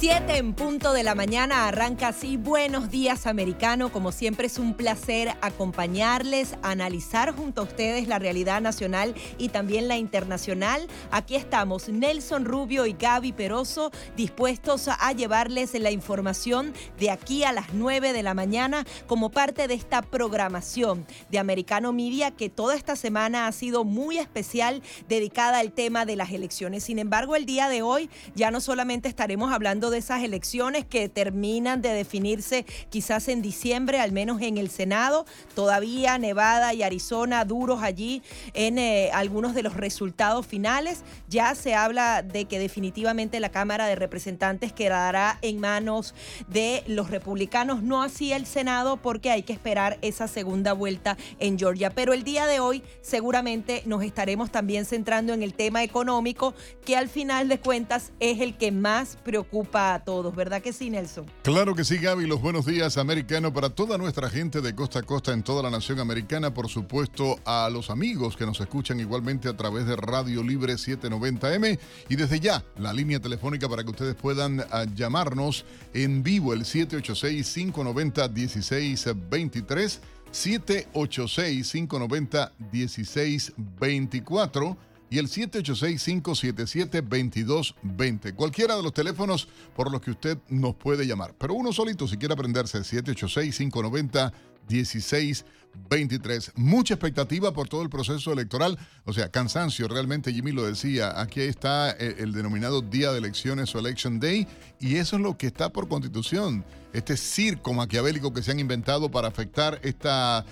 7 en punto de la mañana arranca así. Buenos días, americano. Como siempre es un placer acompañarles, analizar junto a ustedes la realidad nacional y también la internacional. Aquí estamos, Nelson Rubio y Gaby Peroso, dispuestos a llevarles la información de aquí a las 9 de la mañana como parte de esta programación de Americano Media que toda esta semana ha sido muy especial dedicada al tema de las elecciones. Sin embargo, el día de hoy ya no solamente estaremos hablando de esas elecciones que terminan de definirse quizás en diciembre, al menos en el Senado. Todavía Nevada y Arizona duros allí en eh, algunos de los resultados finales. Ya se habla de que definitivamente la Cámara de Representantes quedará en manos de los republicanos, no así el Senado, porque hay que esperar esa segunda vuelta en Georgia. Pero el día de hoy seguramente nos estaremos también centrando en el tema económico, que al final de cuentas es el que más preocupa a todos, ¿verdad que sí, Nelson? Claro que sí, Gaby. Los buenos días, americano, para toda nuestra gente de costa a costa en toda la nación americana. Por supuesto, a los amigos que nos escuchan igualmente a través de Radio Libre 790M. Y desde ya, la línea telefónica para que ustedes puedan ah, llamarnos en vivo, el 786-590-1623. 786-590-1624 y el 786-577-2220. Cualquiera de los teléfonos por los que usted nos puede llamar. Pero uno solito, si quiere aprenderse, 786-590-1623. Mucha expectativa por todo el proceso electoral. O sea, cansancio, realmente Jimmy lo decía. Aquí está el, el denominado día de elecciones o Election Day. Y eso es lo que está por constitución este circo maquiavélico que se han inventado para afectar esta,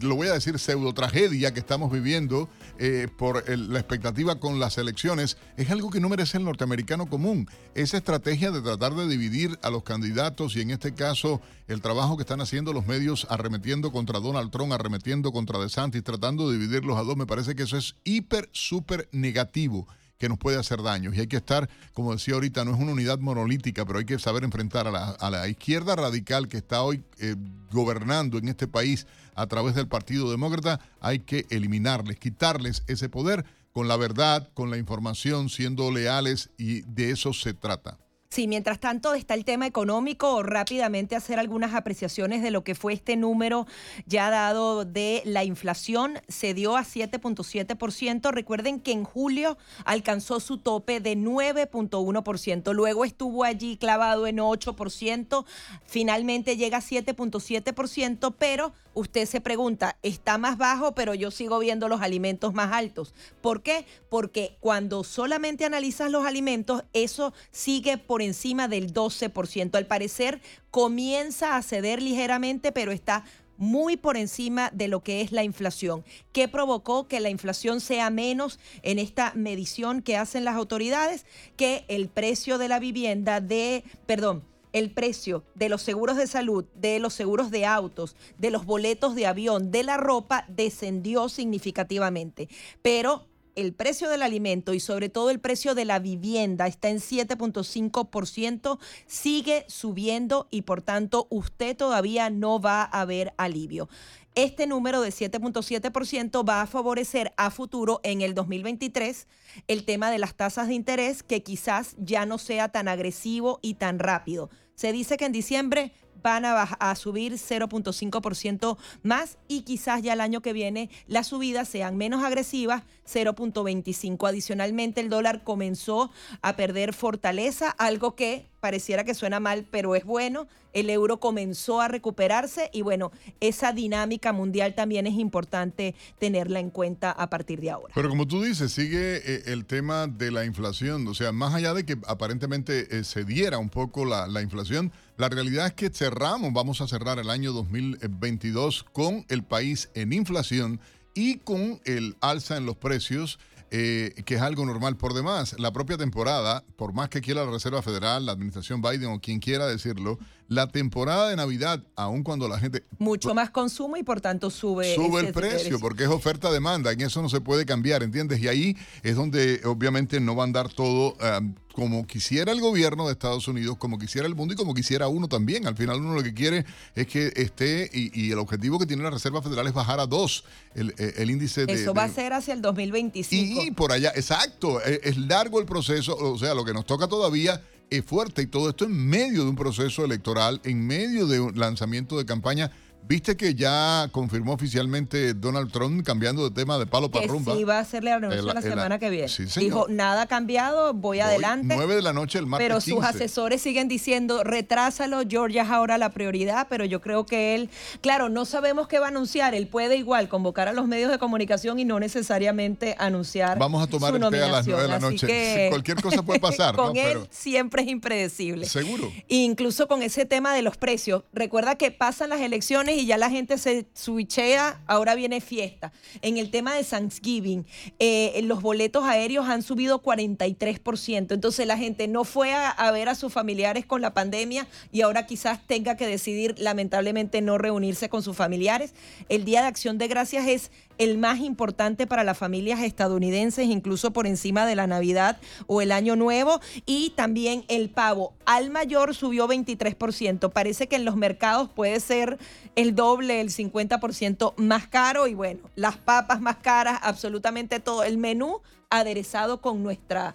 lo voy a decir, pseudo tragedia que estamos viviendo eh, por la expectativa con las elecciones, es algo que no merece el norteamericano común. Esa estrategia de tratar de dividir a los candidatos y en este caso el trabajo que están haciendo los medios arremetiendo contra Donald Trump, arremetiendo contra DeSantis, tratando de dividirlos a dos, me parece que eso es hiper, súper negativo que nos puede hacer daño. Y hay que estar, como decía ahorita, no es una unidad monolítica, pero hay que saber enfrentar a la, izquierda radical que está hoy eh, gobernando en este país a través del Partido Demócrata. Hay que eliminarles, quitarles ese poder con la verdad, con la información, siendo leales y de eso se trata. Sí, mientras tanto está el tema económico, rápidamente hacer algunas apreciaciones de lo que fue este número ya dado de la inflación, se dio a 7.7%. Recuerden que en julio alcanzó su tope de 9.1%, luego estuvo allí clavado en 8%, finalmente llega a 7.7%, pero usted se pregunta, está más bajo, pero yo sigo viendo los alimentos más altos. ¿Por qué? Porque cuando solamente analizas los alimentos, eso sigue por encima del 12%. Al parecer comienza a ceder ligeramente, pero está muy por encima de lo que es la inflación. ¿Qué provocó que la inflación sea menos en esta medición que hacen las autoridades? Que el precio de la vivienda de, perdón, el precio de los seguros de salud, de los seguros de autos, de los boletos de avión, de la ropa descendió significativamente. Pero el precio del alimento y sobre todo el precio de la vivienda está en 7.5%, sigue subiendo y por tanto usted todavía no va a ver alivio. Este número de 7.7% va a favorecer a futuro en el 2023 el tema de las tasas de interés que quizás ya no sea tan agresivo y tan rápido. Se dice que en diciembre van a, a subir 0.5% más y quizás ya el año que viene las subidas sean menos agresivas, 0.25. Adicionalmente, el dólar comenzó a perder fortaleza, algo que pareciera que suena mal, pero es bueno. El euro comenzó a recuperarse y bueno, esa dinámica mundial también es importante tenerla en cuenta a partir de ahora. Pero como tú dices, sigue eh, el tema de la inflación. O sea, más allá de que aparentemente eh, se diera un poco la, la inflación, la realidad es que cerramos, vamos a cerrar el año 2022 con el país en inflación y con el alza en los precios eh, que es algo normal. Por demás, la propia temporada, por más que quiera la Reserva Federal, la administración Biden o quien quiera decirlo, la temporada de Navidad, aun cuando la gente... Mucho más consumo y por tanto sube... Sube el precio, porque es oferta-demanda, en eso no se puede cambiar, ¿entiendes? Y ahí es donde obviamente no va a andar todo... Um, como quisiera el gobierno de Estados Unidos, como quisiera el mundo y como quisiera uno también. Al final uno lo que quiere es que esté, y, el objetivo que tiene la Reserva Federal es bajar a dos el, el índice de... Eso va a ser hacia el 2025. Y por allá, exacto, es, es largo el proceso, o sea, lo que nos toca todavía es fuerte y todo esto en medio de un proceso electoral, en medio de un lanzamiento de campaña Viste que ya confirmó oficialmente Donald Trump cambiando de tema de palo para rumba. Sí, va a hacerle la reunión la semana que viene. Dijo, nada ha cambiado, voy, adelante. 9 de la noche el martes Pero sus asesores siguen diciendo, retrásalo, Georgia es ahora la prioridad, pero yo creo que él, claro, no sabemos qué va a anunciar, él puede igual convocar a los medios de comunicación y no necesariamente anunciar Vamos a tomar el té a las 9 de la noche. cualquier cosa puede pasar. con él siempre es impredecible. Seguro. incluso con ese tema de los precios. Recuerda que pasan las elecciones y ya la gente se switchea, ahora viene fiesta. En el tema de Thanksgiving, eh, los boletos aéreos han subido 43%. Entonces la gente no fue a, a, ver a sus familiares con la pandemia y ahora quizás tenga que decidir lamentablemente no reunirse con sus familiares. El Día de Acción de Gracias es el más importante para las familias estadounidenses, incluso por encima de la Navidad o el Año Nuevo. Y también el pavo al mayor subió 23%. Parece que en los mercados puede ser el doble, el 50% más caro. Y bueno, las papas más caras, absolutamente todo. El menú aderezado con nuestra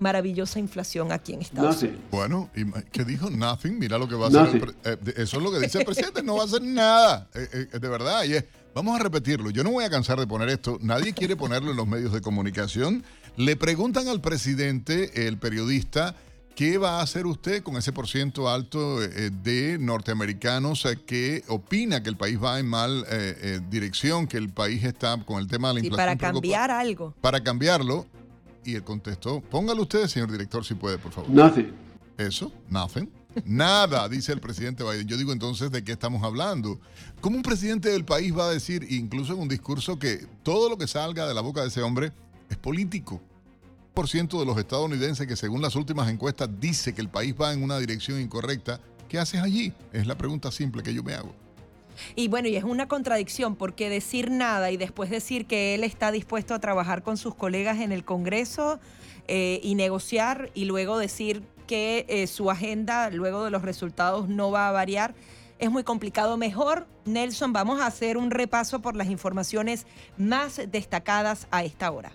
maravillosa inflación aquí en Estados Unidos. Bueno, ¿qué dijo? Nothing. Mira lo que va a hacer. Eh, eso es lo que dice el presidente. No va a hacer nada. Eh, eh, de verdad. Y es, Vamos a repetirlo. Yo no voy a cansar de poner esto. Nadie quiere ponerlo en los medios de comunicación. Le preguntan al presidente, el periodista, ¿qué va a hacer usted con ese porciento alto eh, de norteamericanos que opina que el país va en mal eh, eh, dirección, que el país está con el tema de la inflación? Y para cambiar algo. Para cambiarlo. Y él contestó, póngalo usted, señor director, si puede, por favor. Nothing. Eso, nothing. Nada, dice el presidente Biden. Yo digo entonces, ¿de qué estamos hablando? ¿Cómo un presidente del país va a decir, incluso en un discurso, que todo lo que salga de la boca de ese hombre es político? Por ciento de los estadounidenses que según las últimas encuestas dice que el país va en una dirección incorrecta, ¿qué haces allí? Es la pregunta simple que yo me hago. Y bueno, y es una contradicción porque decir nada y después decir que él está dispuesto a trabajar con sus colegas en el Congreso eh, y negociar y luego decir que eh, su agenda luego de los resultados no va a variar. Es muy complicado. Mejor, Nelson, vamos a hacer un repaso por las informaciones más destacadas a esta hora.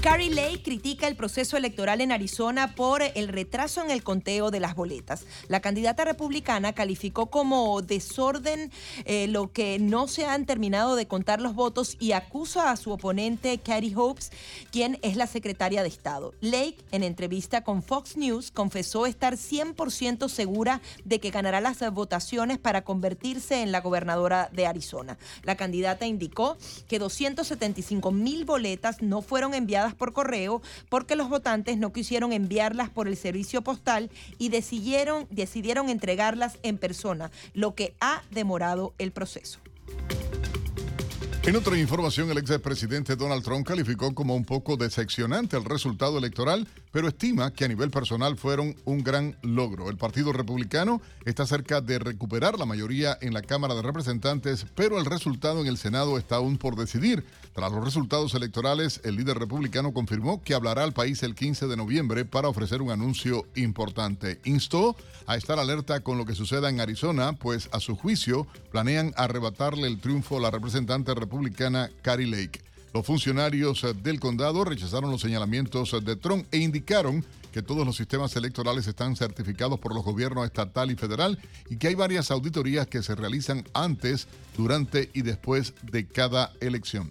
Carrie Lake critica el proceso electoral en Arizona por el retraso en el conteo de las boletas. La candidata republicana calificó como desorden eh, lo que no se han terminado de contar los votos y acusa a su oponente Katie Hopes, quien es la secretaria de Estado. Lake, en entrevista con Fox News, confesó estar 100% segura de que ganará las votaciones para convertirse en la gobernadora de Arizona. La candidata indicó que 275 mil boletas no fueron enviadas por correo porque los votantes no quisieron enviarlas por el servicio postal y decidieron, decidieron entregarlas en persona, lo que ha demorado el proceso. En otra información, el expresidente Donald Trump calificó como un poco decepcionante el resultado electoral, pero estima que a nivel personal fueron un gran logro. El Partido Republicano está cerca de recuperar la mayoría en la Cámara de Representantes, pero el resultado en el Senado está aún por decidir. Tras los resultados electorales, el líder republicano confirmó que hablará al país el 15 de noviembre para ofrecer un anuncio importante. Instó a estar alerta con lo que suceda en Arizona, pues a su juicio planean arrebatarle el triunfo a la representante republicana Carrie Lake. Los funcionarios del condado rechazaron los señalamientos de Trump e indicaron que todos los sistemas electorales están certificados por los gobiernos estatal y federal y que hay varias auditorías que se realizan antes, durante y después de cada elección.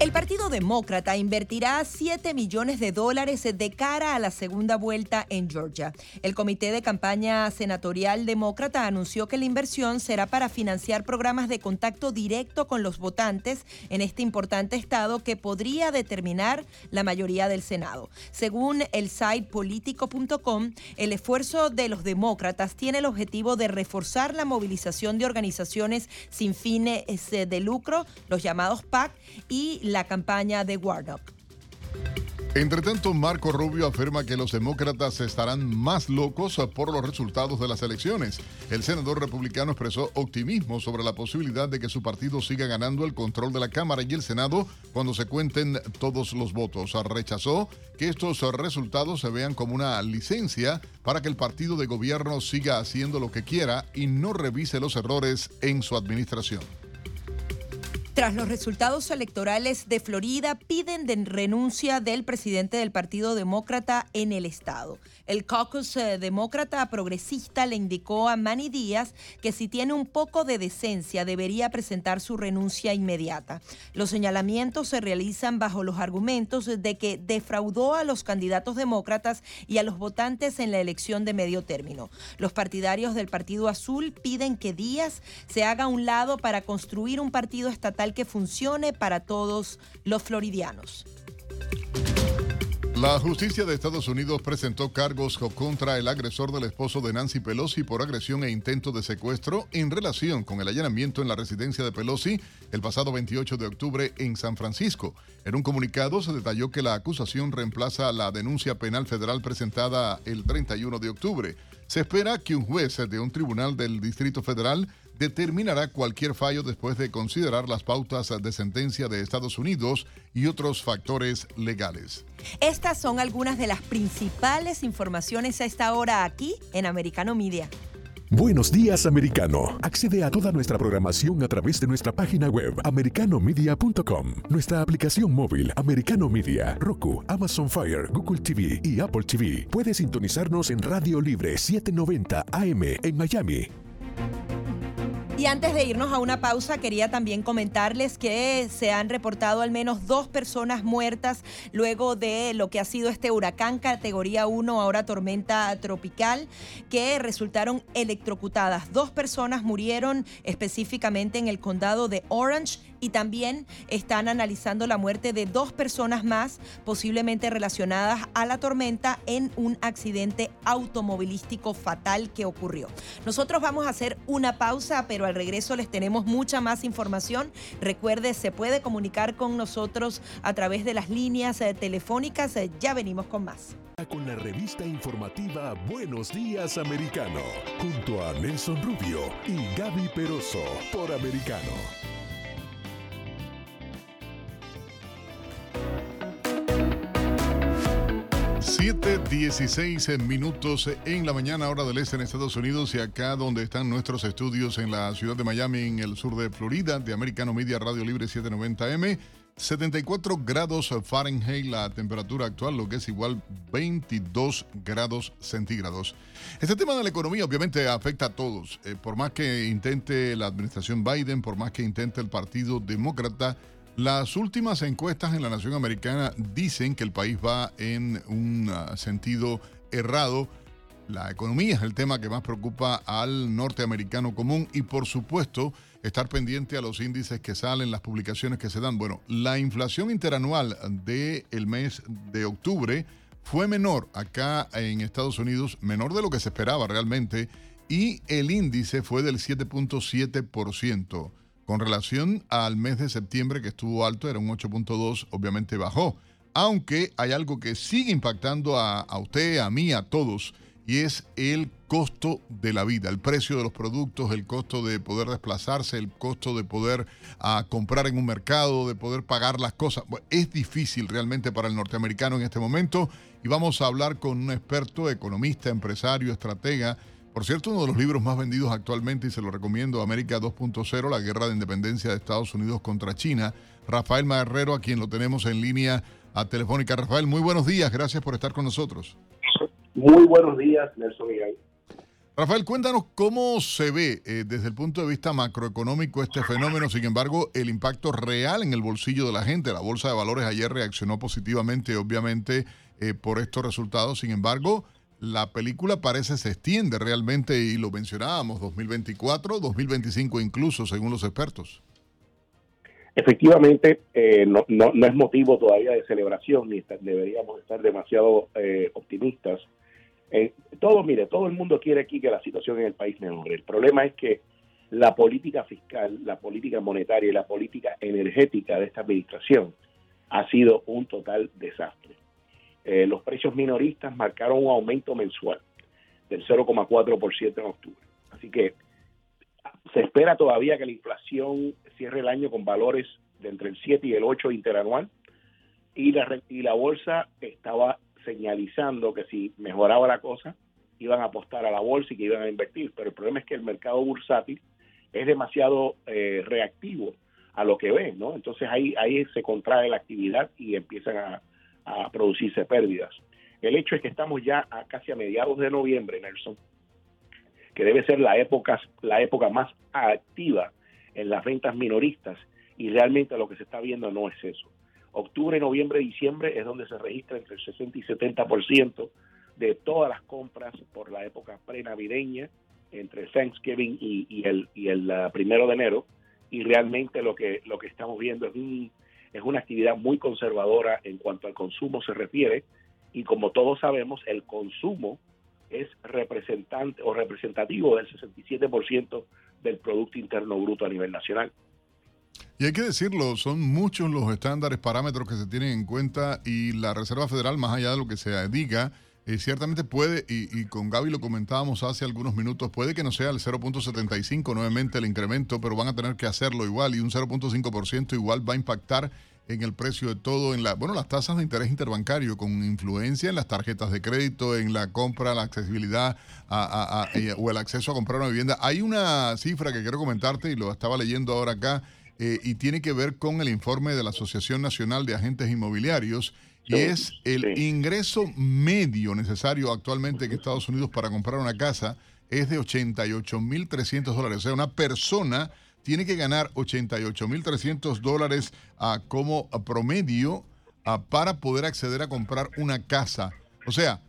El Partido Demócrata invertirá 7 millones de dólares de cara a la segunda vuelta en Georgia. El Comité de Campaña Senatorial Demócrata anunció que la inversión será para financiar programas de contacto directo con los votantes en este importante estado que podría determinar la mayoría del Senado. Según el site político.com, el esfuerzo de los demócratas tiene el objetivo de reforzar la movilización de organizaciones sin fines de lucro, los llamados PAC, y la campaña de Warnock. Entre tanto, Marco Rubio afirma que los demócratas estarán más locos por los resultados de las elecciones. El senador republicano expresó optimismo sobre la posibilidad de que su partido siga ganando el control de la Cámara y el Senado cuando se cuenten todos los votos. Rechazó que estos resultados se vean como una licencia para que el partido de gobierno siga haciendo lo que quiera y no revise los errores en su administración. Tras los resultados electorales de Florida, piden de renuncia del presidente del Partido Demócrata en el estado. El caucus eh, demócrata progresista le indicó a Manny Díaz que si tiene un poco de decencia debería presentar su renuncia inmediata. Los señalamientos se realizan bajo los argumentos de que defraudó a los candidatos demócratas y a los votantes en la elección de medio término. Los partidarios del Partido Azul piden que Díaz se haga a un lado para construir un partido estatal que funcione para todos los floridianos. La justicia de Estados Unidos presentó cargos contra el agresor del esposo de Nancy Pelosi por agresión e intento de secuestro en relación con el allanamiento en la residencia de Pelosi el pasado 28 de octubre en San Francisco. En un comunicado se detalló que la acusación reemplaza la denuncia penal federal presentada el 31 de octubre. Se espera que un juez de un tribunal del Distrito Federal determinará cualquier fallo después de considerar las pautas de sentencia de Estados Unidos y otros factores legales. Estas son algunas de las principales informaciones a esta hora aquí en Americano Media. Buenos días, americano. Accede a toda nuestra programación a través de nuestra página web, americanomedia.com, nuestra aplicación móvil, Americano Media, Roku, Amazon Fire, Google TV y Apple TV. Puede sintonizarnos en Radio Libre 790 AM en Miami. Y antes de irnos a una pausa, quería también comentarles que se han reportado al menos dos personas muertas luego de lo que ha sido este huracán categoría 1, ahora tormenta tropical, que resultaron electrocutadas. Dos personas murieron específicamente en el condado de Orange y también están analizando la muerte de dos personas más, posiblemente relacionadas a la tormenta en un accidente automovilístico fatal que ocurrió. Nosotros vamos a hacer una pausa, pero al regreso les tenemos mucha más información. Recuerde, se puede comunicar con nosotros a través de las líneas eh, telefónicas. Ya venimos con más. Con la revista informativa Buenos Días Americano, junto a Nelson Rubio y Gaby Peroso por Americano. 7.16 minutos en la mañana, hora del este en Estados Unidos y acá donde están nuestros estudios en la ciudad de Miami, en el sur de Florida, de Americano Media Radio Libre 790M. 74 grados Fahrenheit la temperatura actual, lo que es igual 22 grados centígrados. Este tema de la economía obviamente afecta a todos. Eh, por más que intente la administración Biden, por más que intente el Partido Demócrata, las últimas encuestas en la nación americana dicen que el país va en un ah, sentido errado. La economía es el tema que más preocupa al norteamericano común y por supuesto estar pendiente a los índices que salen, las publicaciones que se dan. Bueno, la inflación interanual del mes de octubre fue menor acá en Estados Unidos, menor de lo que se esperaba realmente, y el índice fue del 7.7%. Con relación al mes de septiembre, que estuvo alto, era un 8.2, obviamente bajó. Aunque hay algo que sigue impactando a, usted, a mí, a todos, y es el costo de la vida, el precio de los productos, el costo de poder desplazarse, el costo de poder ah, comprar en un mercado, de poder pagar las cosas. es difícil realmente para el norteamericano en este momento y vamos a hablar con un experto, economista, empresario, estratega por cierto, uno de los libros más vendidos actualmente, y se lo recomiendo, América 2.0, la guerra de independencia de Estados Unidos contra China, Rafael Marrero, a quien lo tenemos en línea a Telefónica. Rafael, muy buenos días, gracias por estar con nosotros. Muy buenos días, Nelson Miguel. Rafael, cuéntanos cómo se ve eh, desde el punto de vista macroeconómico este fenómeno, sin embargo, el impacto real en el bolsillo de la gente. La Bolsa de Valores ayer reaccionó positivamente, obviamente, eh, por estos resultados, sin embargo, la película parece se extiende realmente y lo mencionábamos, 2024, 2025 incluso, según los expertos. Efectivamente, eh, no, no, es motivo todavía de celebración, ni deberíamos estar demasiado eh, optimistas. Eh, todo, mire, todo el mundo quiere aquí que la situación en el país mejore. El problema es que la política fiscal, la política monetaria y la política energética de esta administración ha sido un total desastre. Eh, los precios minoristas marcaron un aumento mensual del 0,4% en octubre. Así que se espera todavía que la inflación cierre el año con valores de entre el 7 y el 8 interanual y la, y la bolsa estaba señalizando que si mejoraba la cosa iban a apostar a la bolsa y que iban a invertir. Pero el problema es que el mercado bursátil es demasiado eh, reactivo a lo que ven, ¿no? Entonces ahí, ahí se contrae la actividad y empiezan a, a producirse pérdidas. El hecho es que estamos ya a casi a mediados de noviembre, Nelson, que debe ser la época, la época más activa en las ventas minoristas y realmente lo que se está viendo no es eso. Octubre, noviembre, diciembre es donde se registra entre el 60 y 70% de todas las compras por la época prenavideña, entre Thanksgiving y, y el, y el uh, primero de enero, y realmente lo que, lo que estamos viendo es un es una actividad muy conservadora en cuanto al consumo se refiere y como todos sabemos el consumo es representante o representativo del 67% del Producto Interno Bruto a nivel nacional. Y hay que decirlo, son muchos los estándares, parámetros que se tienen en cuenta y la Reserva Federal, más allá de lo que se diga, eh, ciertamente puede, y, con Gaby lo comentábamos hace algunos minutos, puede que no sea el 0.75 nuevamente el incremento, pero van a tener que hacerlo igual y un 0.5% igual va a impactar en el precio de todo, en la, bueno, las tasas de interés interbancario con influencia en las tarjetas de crédito, en la compra, la accesibilidad a, o el acceso a comprar una vivienda. Hay una cifra que quiero comentarte y lo estaba leyendo ahora acá eh, y tiene que ver con el informe de la Asociación Nacional de Agentes Inmobiliarios y es el ingreso medio necesario actualmente en Estados Unidos para comprar una casa es de 88.300 dólares. O sea, una persona tiene que ganar 88.300 dólares uh, como promedio uh, para poder acceder a comprar una casa. O sea,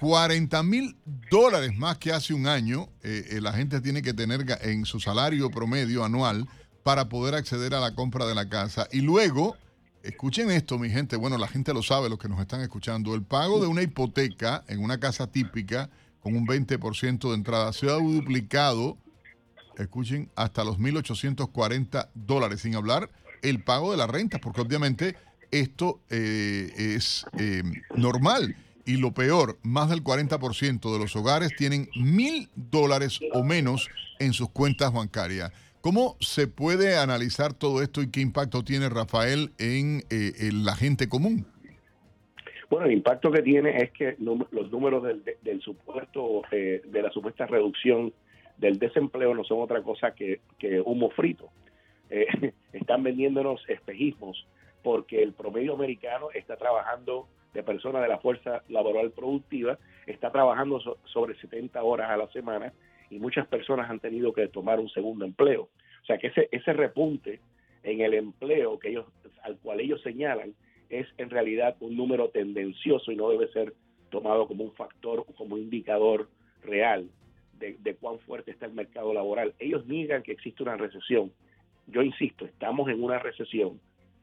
40 mil dólares más que hace un año eh, la gente tiene que tener en su salario promedio anual para poder acceder a la compra de la casa. Y luego Escuchen esto, mi gente. Bueno, la gente lo sabe, los que nos están escuchando. El pago de una hipoteca en una casa típica con un 20% de entrada se ha duplicado, escuchen, hasta los 1.840 dólares, sin hablar el pago de la renta, porque obviamente esto eh, es eh, normal. Y lo peor, más del 40% de los hogares tienen mil dólares o menos en sus cuentas bancarias. ¿Cómo se puede analizar todo esto y qué impacto tiene Rafael en, eh, la gente común? Bueno, el impacto que tiene es que los números del, supuesto, eh, de la supuesta reducción del desempleo no son otra cosa que, humo frito. Eh, están vendiéndonos espejismos porque el promedio americano está trabajando de personas de la fuerza laboral productiva, está trabajando sobre 70 horas a la semana y muchas personas han tenido que tomar un segundo empleo. O sea que ese, ese repunte en el empleo que ellos, al cual ellos señalan es en realidad un número tendencioso y no debe ser tomado como un factor, como un indicador real de, de cuán fuerte está el mercado laboral. Ellos niegan que existe una recesión. Yo insisto, estamos en una recesión.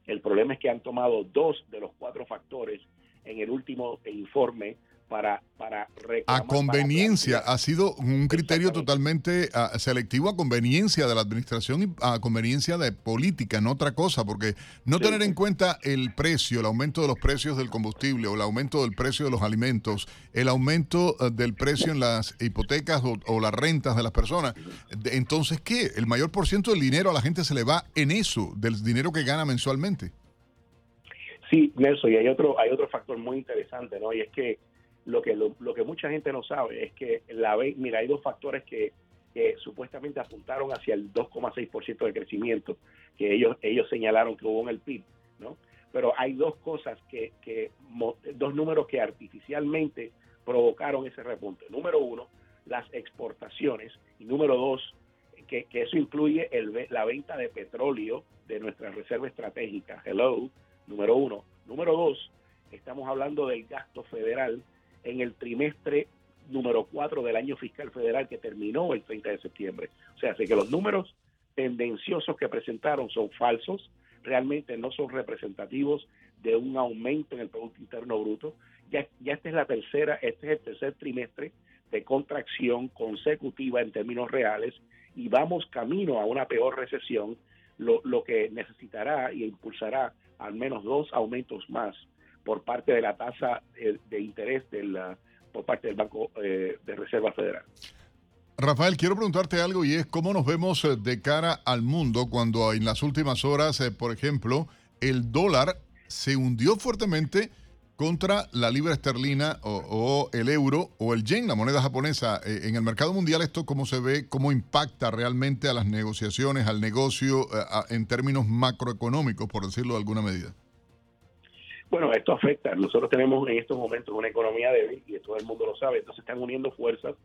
El problema es que han tomado dos de los cuatro factores en el último informe para, para A conveniencia, ha sido un criterio totalmente uh, selectivo a conveniencia de la administración y a conveniencia de política, no otra cosa, porque no sí. tener en cuenta el precio, el aumento de los precios del combustible o el aumento del precio de los alimentos, el aumento uh, del precio en las hipotecas o, o, las rentas de las personas, entonces, ¿qué? El mayor por ciento del dinero a la gente se le va en eso, del dinero que gana mensualmente. Sí, Nelson, y hay otro, hay otro factor muy interesante, ¿no? Y es que lo que, lo, que mucha gente no sabe es que la mira, hay dos factores que, que supuestamente apuntaron hacia el 2,6% de crecimiento que ellos, ellos señalaron que hubo en el PIB, ¿no? Pero hay dos cosas que, que dos números que artificialmente provocaron ese repunte. Número uno, las exportaciones y número dos, que, que eso incluye el, la venta de petróleo de nuestra reserva estratégica. Hello, número uno. Número dos, estamos hablando del gasto federal en el trimestre número 4 del año fiscal federal que terminó el 30 de septiembre. O sea, así que los números tendenciosos que presentaron son falsos, realmente no son representativos de un aumento en el Producto Interno Bruto. Ya, ya esta es la tercera, este es el tercer trimestre de contracción consecutiva en términos reales y vamos camino a una peor recesión, lo, lo que necesitará y impulsará al menos dos aumentos más por parte de la tasa de interés por parte del Banco de Reserva Federal. Rafael, quiero preguntarte algo y es cómo nos vemos de cara al mundo cuando en las últimas horas, por ejemplo, el dólar se hundió fuertemente contra la libra esterlina o, el euro o el yen, la moneda japonesa. Eh, en el mercado mundial, ¿esto cómo se ve, cómo impacta realmente a las negociaciones, al negocio eh, en términos macroeconómicos, por decirlo de alguna medida? Bueno, esto afecta. Nosotros tenemos en estos momentos una economía débil y todo el mundo lo sabe. Entonces están uniendo fuerzas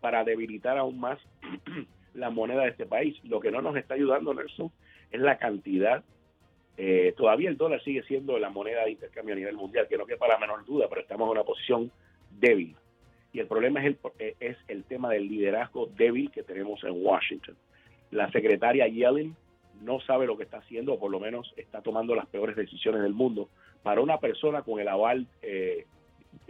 para debilitar aún más la moneda de este país. Lo que no nos está ayudando, Nelson, es la cantidad eh, todavía el dólar sigue siendo la moneda de intercambio a nivel mundial, que no quepa la menor duda, pero estamos en una posición débil. Y el problema es el, eh, es el tema del liderazgo débil que tenemos en Washington. La secretaria Yellen no sabe lo que está haciendo, o por lo menos está tomando las peores decisiones del mundo, para una persona con el aval, eh,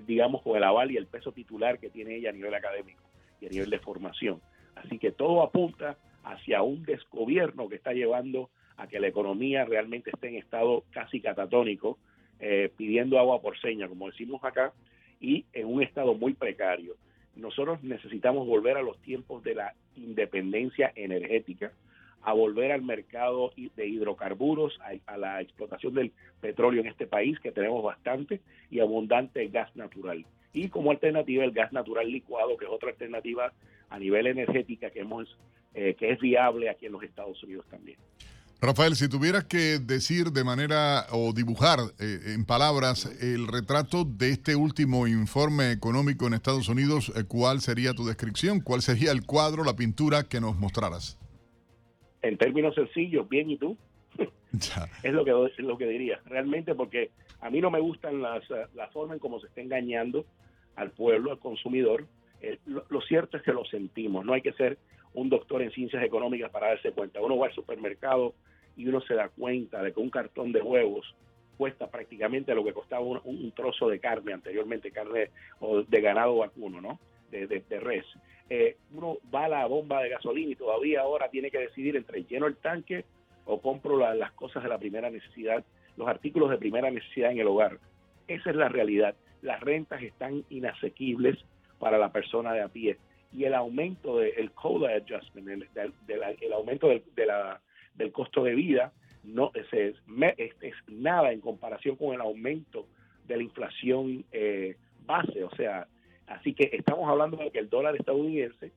digamos, con el aval y el peso titular que tiene ella a nivel académico y a nivel de formación. Así que todo apunta hacia un desgobierno que está llevando a que la economía realmente esté en estado casi catatónico, eh, pidiendo agua por seña, como decimos acá, y en un estado muy precario. Nosotros necesitamos volver a los tiempos de la independencia energética, a volver al mercado de hidrocarburos, a, la explotación del petróleo en este país, que tenemos bastante, y abundante gas natural. Y como alternativa el gas natural licuado, que es otra alternativa a nivel energética que, hemos, eh, que es viable aquí en los Estados Unidos también. Rafael, si tuvieras que decir de manera o dibujar eh, en palabras el retrato de este último informe económico en Estados Unidos, eh, ¿cuál sería tu descripción? ¿Cuál sería el cuadro, la pintura que nos mostraras? En términos sencillos, bien y tú. es lo que es lo que diría, realmente porque a mí no me gustan las la forma en cómo se está engañando al pueblo, al consumidor. Eh, lo cierto es que lo sentimos, no hay que ser un doctor en ciencias económicas para darse cuenta. Uno va al supermercado y uno se da cuenta de que un cartón de huevos cuesta prácticamente lo que costaba un, trozo de carne anteriormente, carne o de ganado vacuno, ¿no? De, de, res. Eh, uno va a la bomba de gasolina y todavía ahora tiene que decidir entre lleno el tanque o compro las cosas de la primera necesidad, los artículos de primera necesidad en el hogar. Esa es la realidad. Las rentas están inasequibles para la persona de a pie y el aumento del COLA adjustment, el, el aumento del, de la, del costo de vida, no es, es, es, nada en comparación con el aumento de la inflación eh, base. O sea, así que estamos hablando de que el dólar estadounidense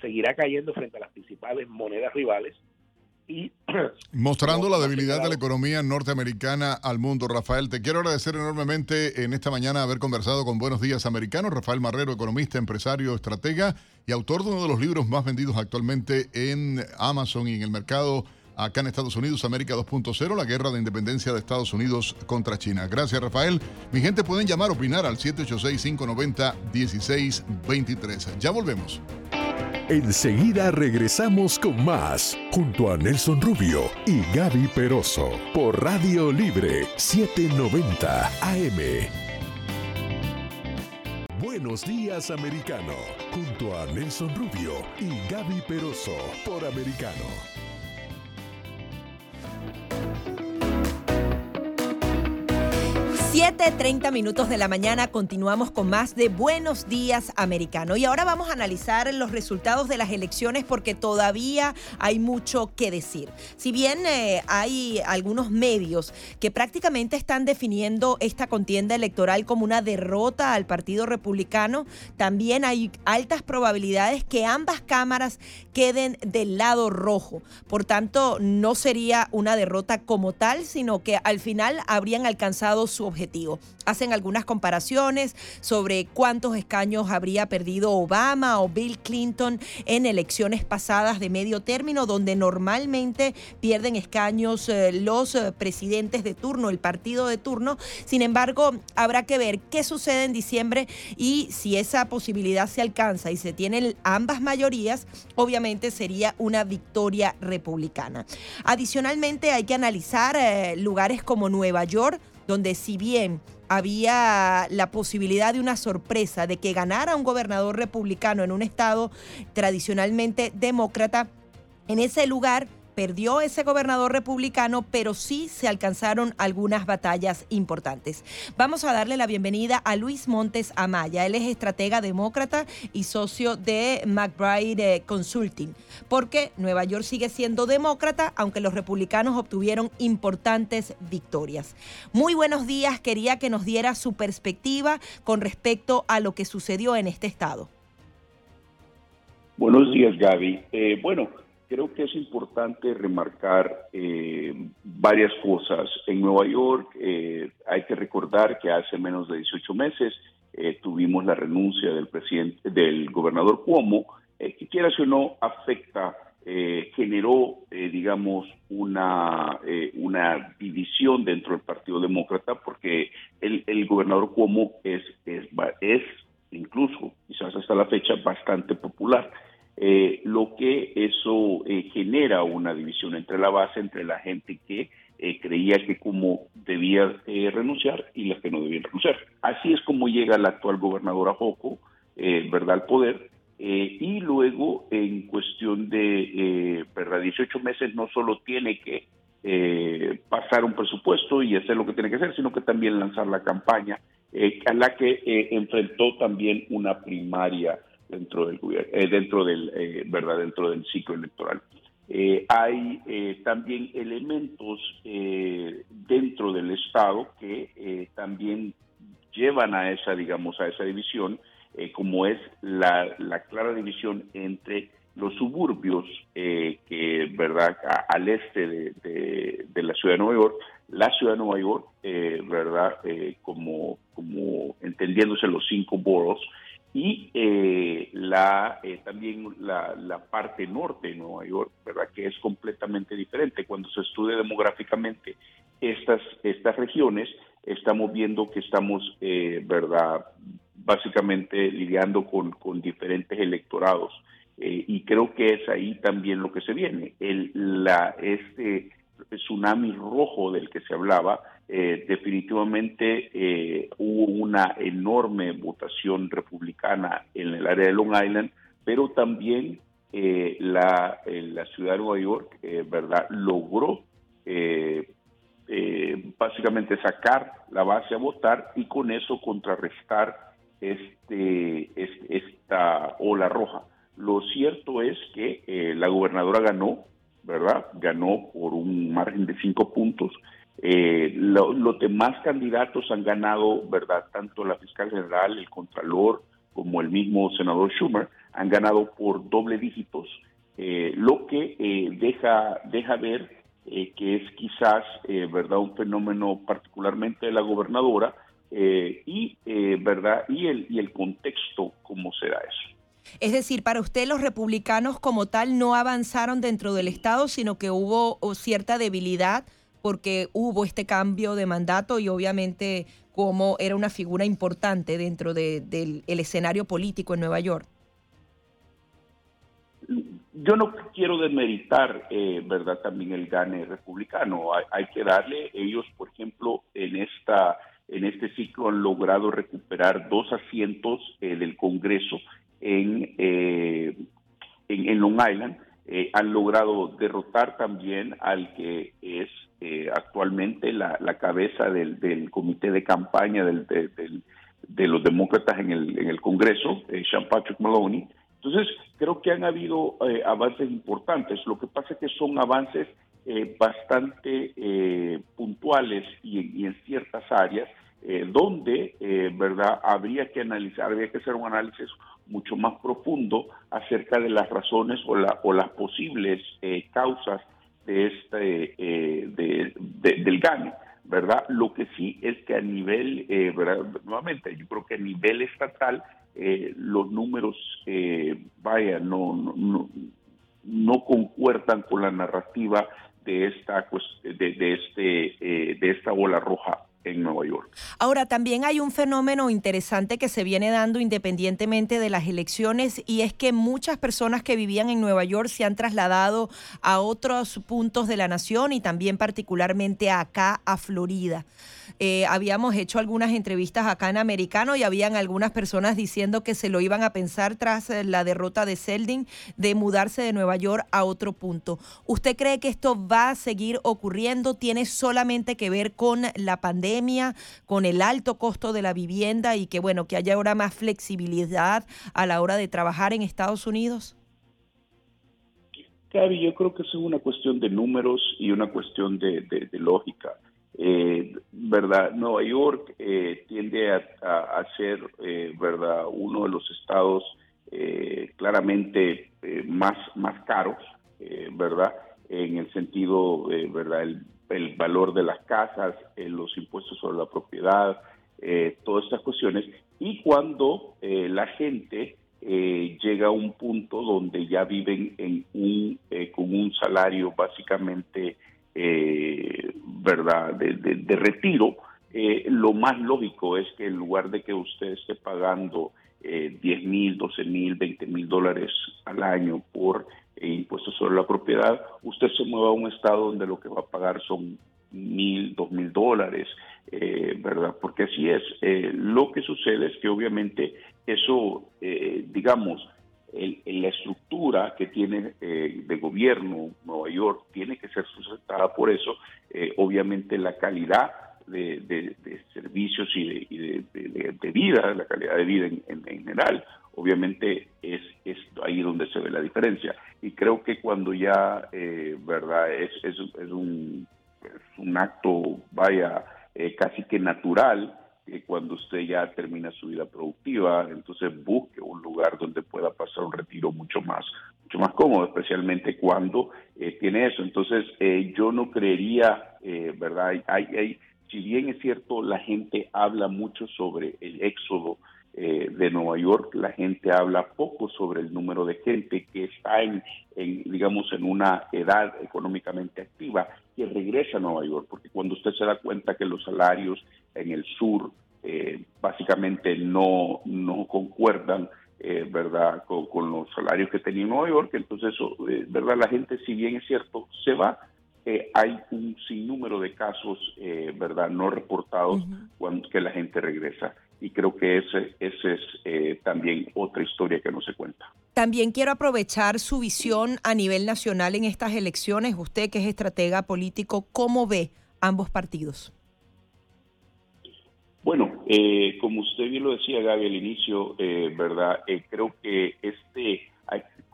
seguirá cayendo frente a las principales monedas rivales Mostrando la debilidad de la economía norteamericana al mundo. Rafael, te quiero agradecer enormemente en esta mañana haber conversado con Buenos Días Americanos. Rafael Marrero, economista, empresario, estratega y autor de uno de los libros más vendidos actualmente en Amazon y en el mercado acá en Estados Unidos, América 2.0, la guerra de independencia de Estados Unidos contra China. Gracias, Rafael. Mi gente pueden llamar, opinar al 786-590-1623. Ya volvemos. Enseguida regresamos con más, junto a Nelson Rubio y Gaby Peroso, por Radio Libre 790 AM. Buenos días, americano, junto a Nelson Rubio y Gaby Peroso, por Americano. thank you 7.30 minutos de la mañana continuamos con más de Buenos Días Americano. Y ahora vamos a analizar los resultados de las elecciones porque todavía hay mucho que decir. Si bien eh, hay algunos medios que prácticamente están definiendo esta contienda electoral como una derrota al Partido Republicano, también hay altas probabilidades que ambas cámaras queden del lado rojo. Por tanto, no sería una derrota como tal, sino que al final habrían alcanzado su objetivo Hacen algunas comparaciones sobre cuántos escaños habría perdido Obama o Bill Clinton en elecciones pasadas de medio término, donde normalmente pierden escaños eh, los eh, presidentes de turno, el partido de turno. Sin embargo, habrá que ver qué sucede en diciembre y si esa posibilidad se alcanza y se tienen ambas mayorías, obviamente sería una victoria republicana. Adicionalmente, hay que analizar eh, lugares como Nueva York, donde si bien había la posibilidad de una sorpresa de que ganara un gobernador republicano en un estado tradicionalmente demócrata, en ese lugar perdió ese gobernador republicano, pero sí se alcanzaron algunas batallas importantes. Vamos a darle la bienvenida a Luis Montes Amaya. Él es estratega demócrata y socio de McBride eh, Consulting, porque Nueva York sigue siendo demócrata, aunque los republicanos obtuvieron importantes victorias. Muy buenos días, quería que nos diera su perspectiva con respecto a lo que sucedió en este estado. Buenos días, Gaby. Eh, bueno, creo que es importante remarcar eh, varias cosas. En Nueva York eh, hay que recordar que hace menos de 18 meses tuvimos la renuncia del presidente, del gobernador Cuomo, que quieras o no afecta, generó, digamos, una una división dentro del Partido Demócrata, porque el, el gobernador Cuomo es es es incluso quizás hasta la fecha bastante popular. Eh, lo que eso eh, genera una división entre la base, entre la gente que eh, creía que como debía renunciar y las que no debían renunciar. Así es como llega el actual gobernador a Joco, ¿verdad?, al poder. y luego, en cuestión de, ¿verdad?, 18 meses no solo tiene que pasar un presupuesto y hacer lo que tiene que hacer, sino que también lanzar la campaña a la que enfrentó también una primaria dentro del eh, dentro del eh, verdad dentro del ciclo electoral. Eh, hay también elementos dentro del Estado que también llevan a esa, digamos, a esa división, como es la, clara división entre los suburbios que, verdad, al este de, de, la ciudad de Nueva York, la ciudad de Nueva York, verdad, como, como entendiéndose los cinco boroughs, y eh, la eh, también la, parte norte de Nueva York, ¿verdad? Que es completamente diferente. Cuando se estudia demográficamente estas, estas regiones, estamos viendo que estamos, eh, ¿verdad? Básicamente lidiando con, con diferentes electorados. y creo que es ahí también lo que se viene. El, la, este tsunami rojo del que se hablaba, eh, definitivamente eh, hubo una enorme votación republicana en el área de Long Island, pero también eh, la, ciudad de Nueva York, ¿verdad?, logró básicamente sacar la base a votar y con eso contrarrestar este, esta ola roja. Lo cierto es que la gobernadora ganó, ¿verdad? Ganó por un margen de cinco puntos. Eh, los demás candidatos han ganado, ¿verdad? Tanto la fiscal general, el contralor, como el mismo senador Schumer, han ganado por doble dígitos, eh, lo que eh, deja, deja ver que es quizás, ¿verdad? Un fenómeno particularmente de la gobernadora y, ¿verdad? Y el, y el contexto, cómo será eso. Es decir, para usted los republicanos como tal no avanzaron dentro del Estado, sino que hubo cierta debilidad porque hubo este cambio de mandato y obviamente como era una figura importante dentro del escenario político en Nueva York. Yo no quiero demeritar, eh, ¿verdad?, también el gane republicano. Hay, que darle, ellos, por ejemplo, en esta en este ciclo han logrado recuperar dos asientos eh, del Congreso eh, en, Long Island. Eh, han logrado derrotar también al que es eh, actualmente la, cabeza del, comité de campaña del, de, los demócratas en el, en el Congreso, Sean Patrick Maloney. Entonces, creo que han habido avances importantes. Lo que pasa es que son avances bastante puntuales y, y, en ciertas áreas donde, ¿verdad?, habría que analizar, habría que hacer un análisis mucho más profundo acerca de las razones o, la, o las posibles eh, causas de este, de, del GANE, ¿verdad? Lo que sí es que a nivel, ¿verdad? nuevamente, yo creo que a nivel estatal, los números, vaya, no, no, no, concuerdan con la narrativa de esta, de, de este, de esta ola roja en Nueva York. Ahora, también hay un fenómeno interesante que se viene dando independientemente de las elecciones y es que muchas personas que vivían en Nueva York se han trasladado a otros puntos de la nación y también particularmente acá a Florida. Eh, habíamos hecho algunas entrevistas acá en Americano y habían algunas personas diciendo que se lo iban a pensar tras eh, la derrota de Seldin de mudarse de Nueva York a otro punto. ¿Usted cree que esto va a seguir ocurriendo? ¿Tiene solamente que ver con la pandemia, con el alto costo de la vivienda y que bueno, que haya ahora más flexibilidad a la hora de trabajar en Estados Unidos? Gaby, yo creo que es una cuestión de números y una cuestión de lógica. Eh, verdad Nueva York eh, tiende a, ser eh, verdad uno de los estados eh, claramente más más caros verdad en el sentido verdad el, valor de las casas los impuestos sobre la propiedad todas estas cuestiones y cuando la gente llega a un punto donde ya viven con un salario básicamente eh, ¿verdad? De, retiro, eh, lo más lógico es que en lugar de que usted esté pagando eh, 10 mil, 12 mil, 20 mil dólares al año por eh, impuestos sobre la propiedad, usted se mueva a un estado donde lo que va a pagar son mil, dos mil dólares, eh, ¿verdad? Porque así es. lo que sucede es que obviamente eso, digamos, la estructura que tiene eh, de gobierno Nueva York tiene que ser sustentada por eso. Eh, obviamente la calidad de, servicios y, de, vida, la calidad de vida en, general, obviamente es, es, ahí donde se ve la diferencia. Y creo que cuando ya, eh, ¿verdad? Es, es, un, un acto, vaya, casi que natural cuando usted ya termina su vida productiva, entonces busque un lugar donde pueda pasar un retiro mucho más, mucho más cómodo, especialmente cuando eh, tiene eso. Entonces, eh, yo no creería, eh, ¿verdad? Hay, hay, si bien es cierto, la gente habla mucho sobre el éxodo de Nueva York, la gente habla poco sobre el número de gente que está en, digamos, en una edad económicamente activa que regresa a Nueva York, porque cuando usted se da cuenta que los salarios en el sur eh, básicamente no, no concuerdan eh, verdad con, los salarios que tenía en Nueva York entonces eh, verdad la gente si bien es cierto se va hay un sinnúmero de casos verdad no reportados cuando que la gente regresa y creo que ese, ese es también otra historia que no se cuenta. También quiero aprovechar su visión a nivel nacional en estas elecciones. Usted que es estratega político, ¿cómo ve ambos partidos? Bueno, eh, como usted bien lo decía, Gaby, al inicio, eh, ¿verdad? Eh, creo que este,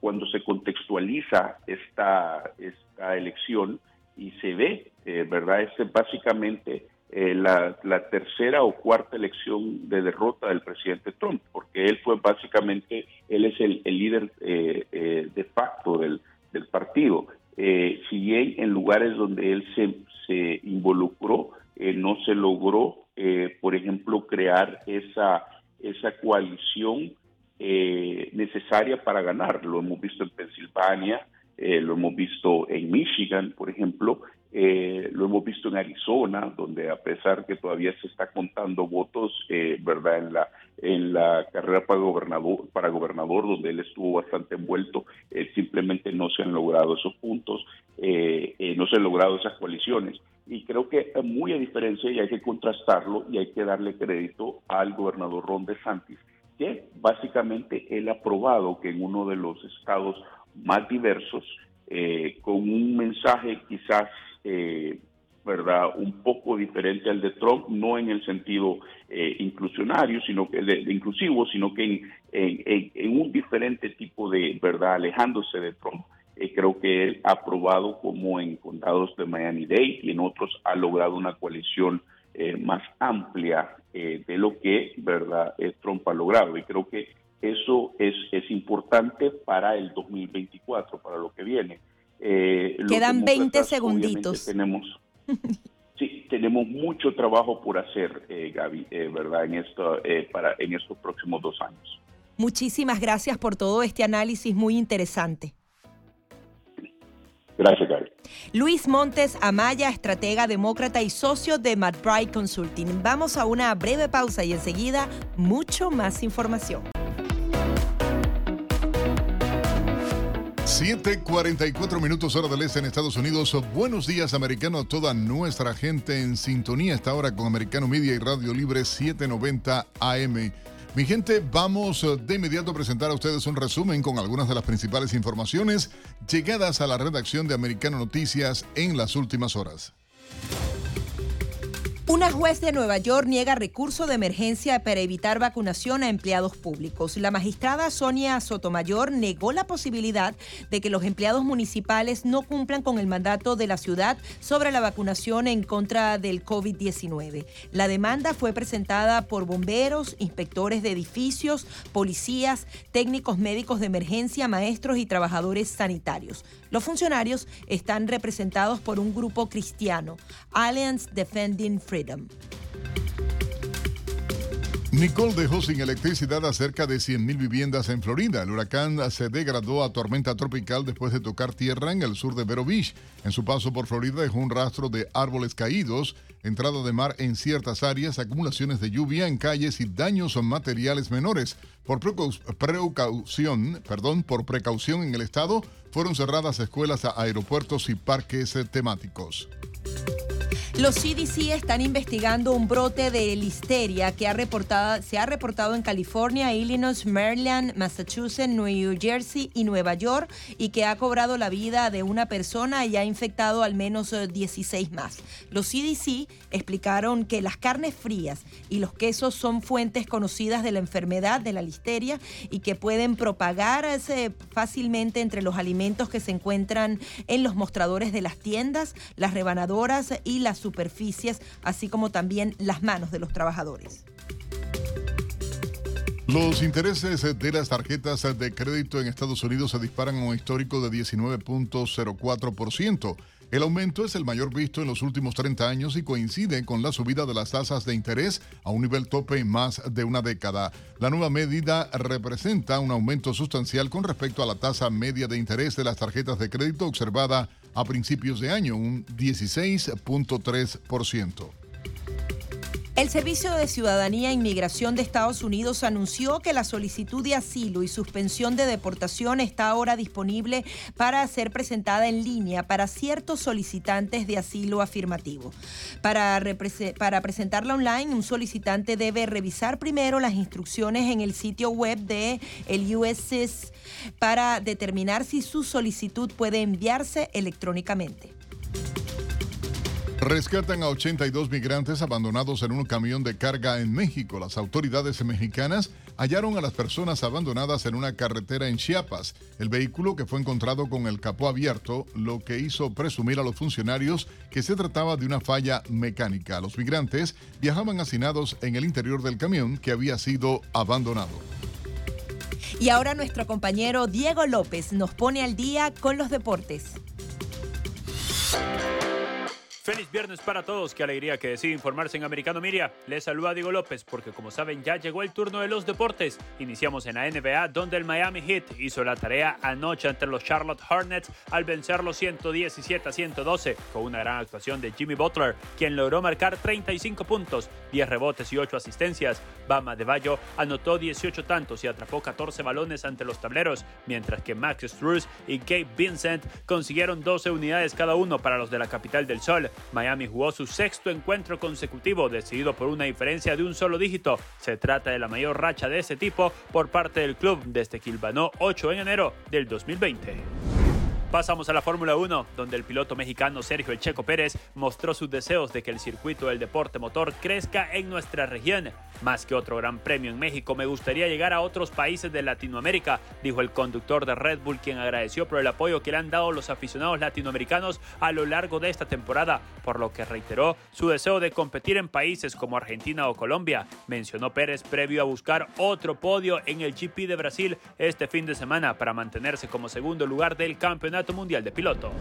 cuando se contextualiza esta, esta elección y se ve, ¿verdad? Es básicamente la, tercera o cuarta elección de derrota del presidente Trump, porque él fue básicamente, él es el, líder de facto del, del partido. si bien en lugares donde él se, se involucró, no se logró eh, por ejemplo, crear esa, esa coalición eh, necesaria para ganar. Lo hemos visto en Pensilvania, eh, lo hemos visto en Michigan, por ejemplo, lo hemos visto en Arizona, donde a pesar que todavía se está contando votos, verdad, en la en la carrera para gobernador, para gobernador, donde él estuvo bastante envuelto, simplemente no se han logrado esos puntos, no se han logrado esas coaliciones. Y creo que muy a diferencia, y hay que contrastarlo y hay que darle crédito al gobernador Ron DeSantis, que básicamente él ha probado que en uno de los estados más diversos, eh, con un mensaje quizás, eh, ¿verdad?, un poco diferente al de Trump, no en el sentido eh, inclusionario, sino que de, inclusivo, sino que en, en un diferente tipo de, ¿verdad?, alejándose de Trump eh, creo que él ha probado como en condados de Miami-Dade y en otros ha logrado una coalición eh, más amplia eh, de lo que verdad Trump ha logrado. Y creo que eso es, es importante para el 2024, para lo que viene. Quedan 20 segunditos. Tenemos, sí, tenemos mucho trabajo por hacer, Gaby, ¿verdad? En, esto, para, en estos próximos dos años. Muchísimas gracias por todo este análisis muy interesante. Gracias, Carlos. Luis Montes Amaya, estratega demócrata y socio de McBride Consulting. Vamos a una breve pausa y enseguida mucho más información. 7:44 minutos hora del este en Estados Unidos. Buenos días, americano, a toda nuestra gente en sintonía esta hora con Americano Media y Radio Libre 790 AM. Mi gente, vamos eh, de inmediato a presentar a ustedes un resumen con algunas de las principales informaciones llegadas a la redacción de Americano Noticias en las últimas horas. Una juez de Nueva York niega recurso de emergencia para evitar vacunación a empleados públicos. La magistrada Sonia Sotomayor negó la posibilidad de que los empleados municipales no cumplan con el mandato de la ciudad sobre la vacunación en contra del COVID-19. La demanda fue presentada por bomberos, inspectores de edificios, policías, técnicos médicos de emergencia, maestros y trabajadores sanitarios. Los funcionarios están representados por un grupo cristiano, Alliance Defending Freedom. Nicole dejó sin electricidad a cerca de 100.000 viviendas en Florida. El huracán se degradó a tormenta tropical después de tocar tierra en el sur de Vero Beach. En su paso por Florida dejó un rastro de árboles caídos, entrada de mar en ciertas áreas, acumulaciones de lluvia en calles y daños materiales menores. Por precaución, perdón, por precaución en el estado, fueron cerradas escuelas, aeropuertos y parques temáticos. Los CDC están investigando un brote de listeria que se ha reportado en California, Illinois, Maryland, Massachusetts, New Jersey y Nueva York y que ha cobrado la vida de una persona y ha infectado al menos 16 eh, más. Los CDC explicaron que las carnes frías y los quesos son fuentes conocidas de la enfermedad de la listeria y que pueden propagarse fácilmente entre los alimentos que se encuentran en los mostradores de las tiendas, las rebanadoras y las superficies, así como también las manos de los trabajadores. Los intereses de las tarjetas de crédito en Estados Unidos se disparan a un histórico de 19.04%. El aumento es el mayor visto en los últimos 30 años y coincide con la subida de las tasas de interés a un nivel tope en más de una década. La nueva medida representa un aumento sustancial con respecto a la tasa media de interés de las tarjetas de crédito observada a principios de año, un 16.3%. El Servicio de Ciudadanía e Inmigración de Estados Unidos anunció que la solicitud de asilo y suspensión de deportación está ahora disponible para ser presentada en línea para ciertos solicitantes de asilo afirmativo. Para, presentarla online, un solicitante debe revisar primero las instrucciones en el sitio web de el USCIS para determinar si su solicitud puede enviarse electrónicamente. Rescatan a 82 migrantes abandonados en un camión de carga en México. Las autoridades mexicanas hallaron a las personas abandonadas en una carretera en Chiapas. El vehículo que fue encontrado con el capó abierto, lo que hizo presumir a los funcionarios que se trataba de una falla mecánica. Los migrantes viajaban hacinados en el interior del camión que había sido abandonado. Y ahora nuestro compañero Diego López nos pone al día con los deportes. Feliz viernes para todos, qué alegría que decide informarse en Americano Miria. Les saluda Diego López porque como saben ya llegó el turno de los deportes. Iniciamos en la NBA donde el Miami Heat hizo la tarea anoche ante los Charlotte Hornets al vencerlos 117 a 112 con una gran actuación de Jimmy Butler, quien logró marcar 35 puntos, 10 rebotes y 8 asistencias. Bama de Bayo anotó 18 tantos y atrapó 14 balones ante los tableros, mientras que Max Struz y Gabe Vincent consiguieron 12 unidades cada uno para los de la capital del Sol. Miami jugó su sexto encuentro consecutivo, decidido por una diferencia de un solo dígito. Se trata de la mayor racha de ese tipo por parte del club desde que ilvanó 8 en enero del 2020. Pasamos a la Fórmula 1, donde el piloto mexicano Sergio El Checo Pérez mostró sus deseos de que el circuito del deporte motor crezca en nuestra región. Más que otro gran premio en México, me gustaría llegar a otros países de Latinoamérica, dijo el conductor de Red Bull, quien agradeció por el apoyo que le han dado los aficionados latinoamericanos a lo largo de esta temporada, por lo que reiteró su deseo de competir en países como Argentina o Colombia. Mencionó Pérez previo a buscar otro podio en el GP de Brasil este fin de semana para mantenerse como segundo lugar del campeonato Mundial de Piloto.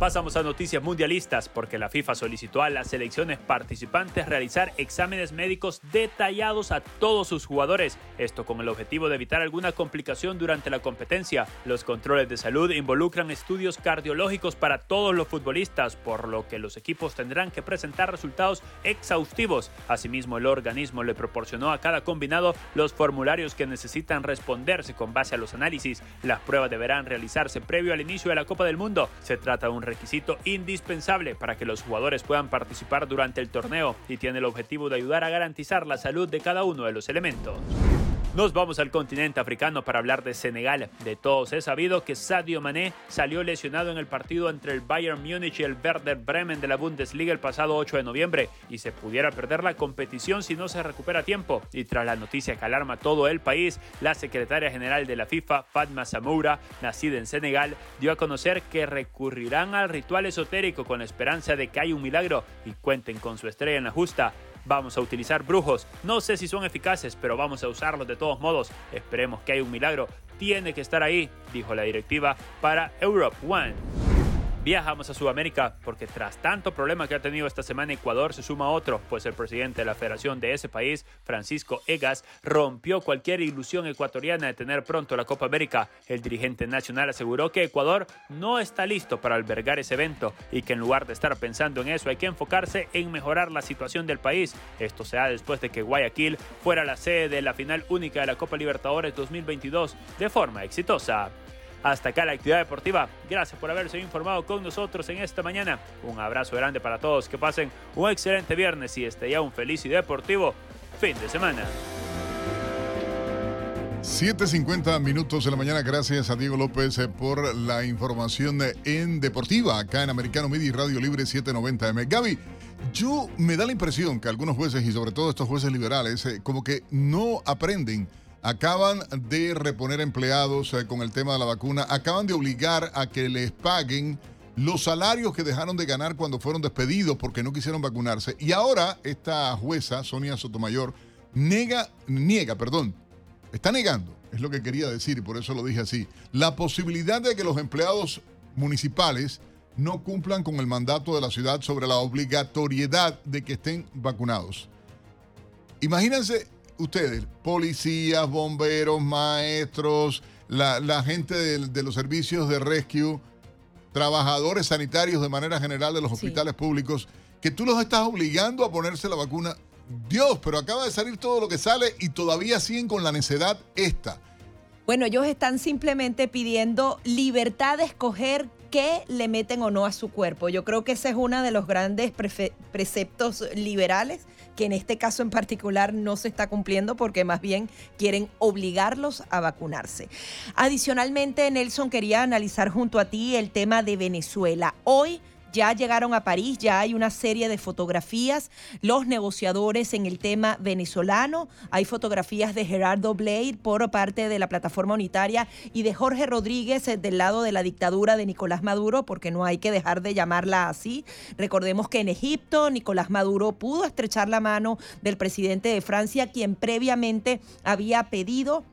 Pasamos a noticias mundialistas porque la FIFA solicitó a las selecciones participantes realizar exámenes médicos detallados a todos sus jugadores, esto con el objetivo de evitar alguna complicación durante la competencia. Los controles de salud involucran estudios cardiológicos para todos los futbolistas, por lo que los equipos tendrán que presentar resultados exhaustivos. Asimismo, el organismo le proporcionó a cada combinado los formularios que necesitan responderse con base a los análisis. Las pruebas deberán realizarse previo al inicio de la Copa del Mundo. Se trata de un requisito indispensable para que los jugadores puedan participar durante el torneo y tiene el objetivo de ayudar a garantizar la salud de cada uno de los elementos. Nos vamos al continente africano para hablar de Senegal. De todos es sabido que Sadio Mané salió lesionado en el partido entre el Bayern Múnich y el Werder Bremen de la Bundesliga el pasado 8 de noviembre y se pudiera perder la competición si no se recupera a tiempo. Y tras la noticia que alarma todo el país, la secretaria general de la FIFA, Fatma Samoura, nacida en Senegal, dio a conocer que recurrirán al ritual esotérico con la esperanza de que haya un milagro y cuenten con su estrella en la justa. Vamos a utilizar brujos. No sé si son eficaces, pero vamos a usarlos de todos modos. Esperemos que haya un milagro. Tiene que estar ahí, dijo la directiva para Europe One. Viajamos a Sudamérica porque tras tanto problema que ha tenido esta semana Ecuador se suma otro, pues el presidente de la federación de ese país, Francisco Egas, rompió cualquier ilusión ecuatoriana de tener pronto la Copa América. El dirigente nacional aseguró que Ecuador no está listo para albergar ese evento y que en lugar de estar pensando en eso hay que enfocarse en mejorar la situación del país. Esto se da después de que Guayaquil fuera la sede de la final única de la Copa Libertadores 2022 de forma exitosa. Hasta acá la actividad deportiva. Gracias por haberse informado con nosotros en esta mañana. Un abrazo grande para todos. Que pasen un excelente viernes y este ya un feliz y deportivo fin de semana. 7.50 minutos de la mañana. Gracias a Diego López eh, por la información en Deportiva, acá en Americano Media Radio Libre 790M. Gaby, yo me da la impresión que algunos jueces, y sobre todo estos jueces liberales, eh, como que no aprenden acaban de reponer empleados eh, con el tema de la vacuna, acaban de obligar a que les paguen los salarios que dejaron de ganar cuando fueron despedidos porque no quisieron vacunarse. Y ahora esta jueza, Sonia Sotomayor, nega, niega, perdón, está negando, es lo que quería decir y por eso lo dije así, la posibilidad de que los empleados municipales no cumplan con el mandato de la ciudad sobre la obligatoriedad de que estén vacunados. Imagínense ustedes, policías, bomberos, maestros, la, gente de, los servicios de rescue, trabajadores sanitarios de manera general de los hospitales públicos, que tú los estás obligando a ponerse la vacuna. Dios, pero acaba de salir todo lo que sale y todavía siguen con la necedad esta. Bueno, ellos están simplemente pidiendo libertad de escoger qué le meten o no a su cuerpo. Yo creo que ese es uno de los grandes preceptos liberales que en este caso en particular no se está cumpliendo porque más bien quieren obligarlos a vacunarse. Adicionalmente, Nelson quería analizar junto a ti el tema de Venezuela. Hoy ya llegaron a París, ya hay una serie de fotografías, los negociadores en el tema venezolano, hay fotografías de Gerardo Blade por parte de la plataforma unitaria y de Jorge Rodríguez eh, del lado de la dictadura de Nicolás Maduro, porque no hay que dejar de llamarla así. Recordemos que en Egipto Nicolás Maduro pudo estrechar la mano del presidente de Francia, quien previamente había pedido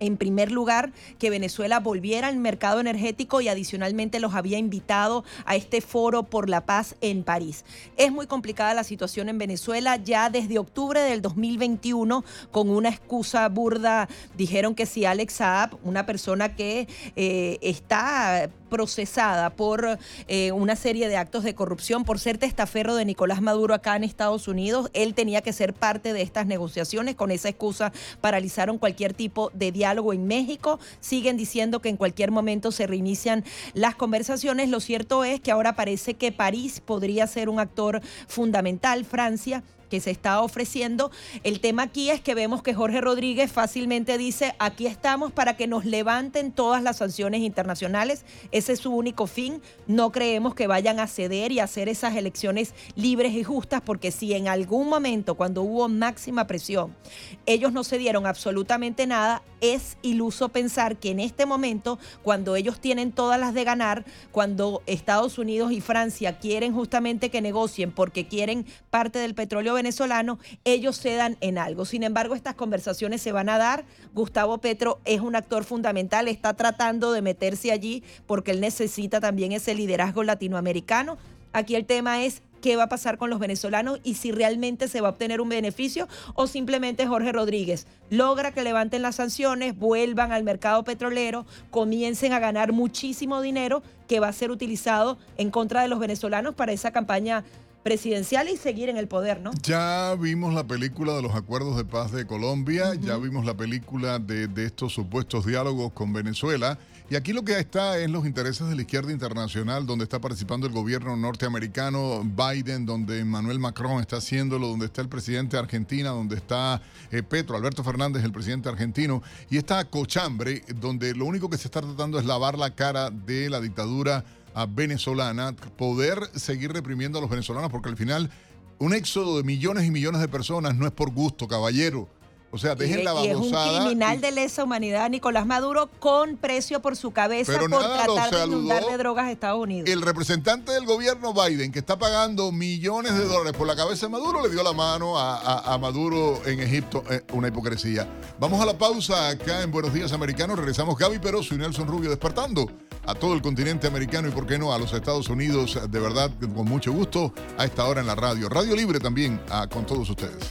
en primer lugar, que Venezuela volviera al mercado energético y adicionalmente los había invitado a este foro por la paz en París. Es muy complicada la situación en Venezuela. Ya desde octubre del 2021, con una excusa burda, dijeron que si Alex Saab, una persona que eh, está procesada por eh, una serie de actos de corrupción, por ser testaferro de Nicolás Maduro acá en Estados Unidos. Él tenía que ser parte de estas negociaciones. Con esa excusa paralizaron cualquier tipo de diálogo en México. Siguen diciendo que en cualquier momento se reinician las conversaciones. Lo cierto es que ahora parece que París podría ser un actor fundamental. Francia que se está ofreciendo. El tema aquí es que vemos que Jorge Rodríguez fácilmente dice, aquí estamos para que nos levanten todas las sanciones internacionales. Ese es su único fin. No creemos que vayan a ceder y hacer esas elecciones libres y justas, porque si en algún momento, cuando hubo máxima presión, ellos no cedieron absolutamente nada, es iluso pensar que en este momento, cuando ellos tienen todas las de ganar, cuando Estados Unidos y Francia quieren justamente que negocien porque quieren parte del petróleo venezolano, ellos cedan en algo. Sin embargo, estas conversaciones se van a dar. Gustavo Petro es un actor fundamental, está tratando de meterse allí porque él necesita también ese liderazgo latinoamericano. Aquí el tema es qué va a pasar con los venezolanos y si realmente se va a obtener un beneficio o simplemente Jorge Rodríguez logra que levanten las sanciones, vuelvan al mercado petrolero, comiencen a ganar muchísimo dinero que va a ser utilizado en contra de los venezolanos para esa campaña presidencial y seguir en el poder, ¿no? Ya vimos la película de los acuerdos de paz de Colombia, ya vimos la película de, de estos supuestos diálogos con Venezuela. Y aquí lo que está es los intereses de la izquierda internacional, donde está participando el gobierno norteamericano, Biden, donde Emmanuel Macron está haciéndolo, donde está el presidente de Argentina, donde está eh, Petro, Alberto Fernández, el presidente argentino, y está cochambre, donde lo único que se está tratando es lavar la cara de la dictadura ah, venezolana, poder seguir reprimiendo a los venezolanos, porque al final un éxodo de millones y millones de personas no es por gusto, caballero o sea, dejen la babosada. Y es un criminal de lesa humanidad, Nicolás Maduro, con precio por su cabeza por tratar de inundar de drogas a Estados Unidos. El representante del gobierno Biden, que está pagando millones de dólares por la cabeza de Maduro, le dio la mano a, Maduro en Egipto. Eh, una hipocresía. Vamos a la pausa acá en Buenos Días Americanos. Regresamos Gaby Peroso y Nelson Rubio despertando a todo el continente americano y, por qué no, a los Estados Unidos. De verdad, con mucho gusto, a esta hora en la radio. Radio Libre también ah, con todos ustedes.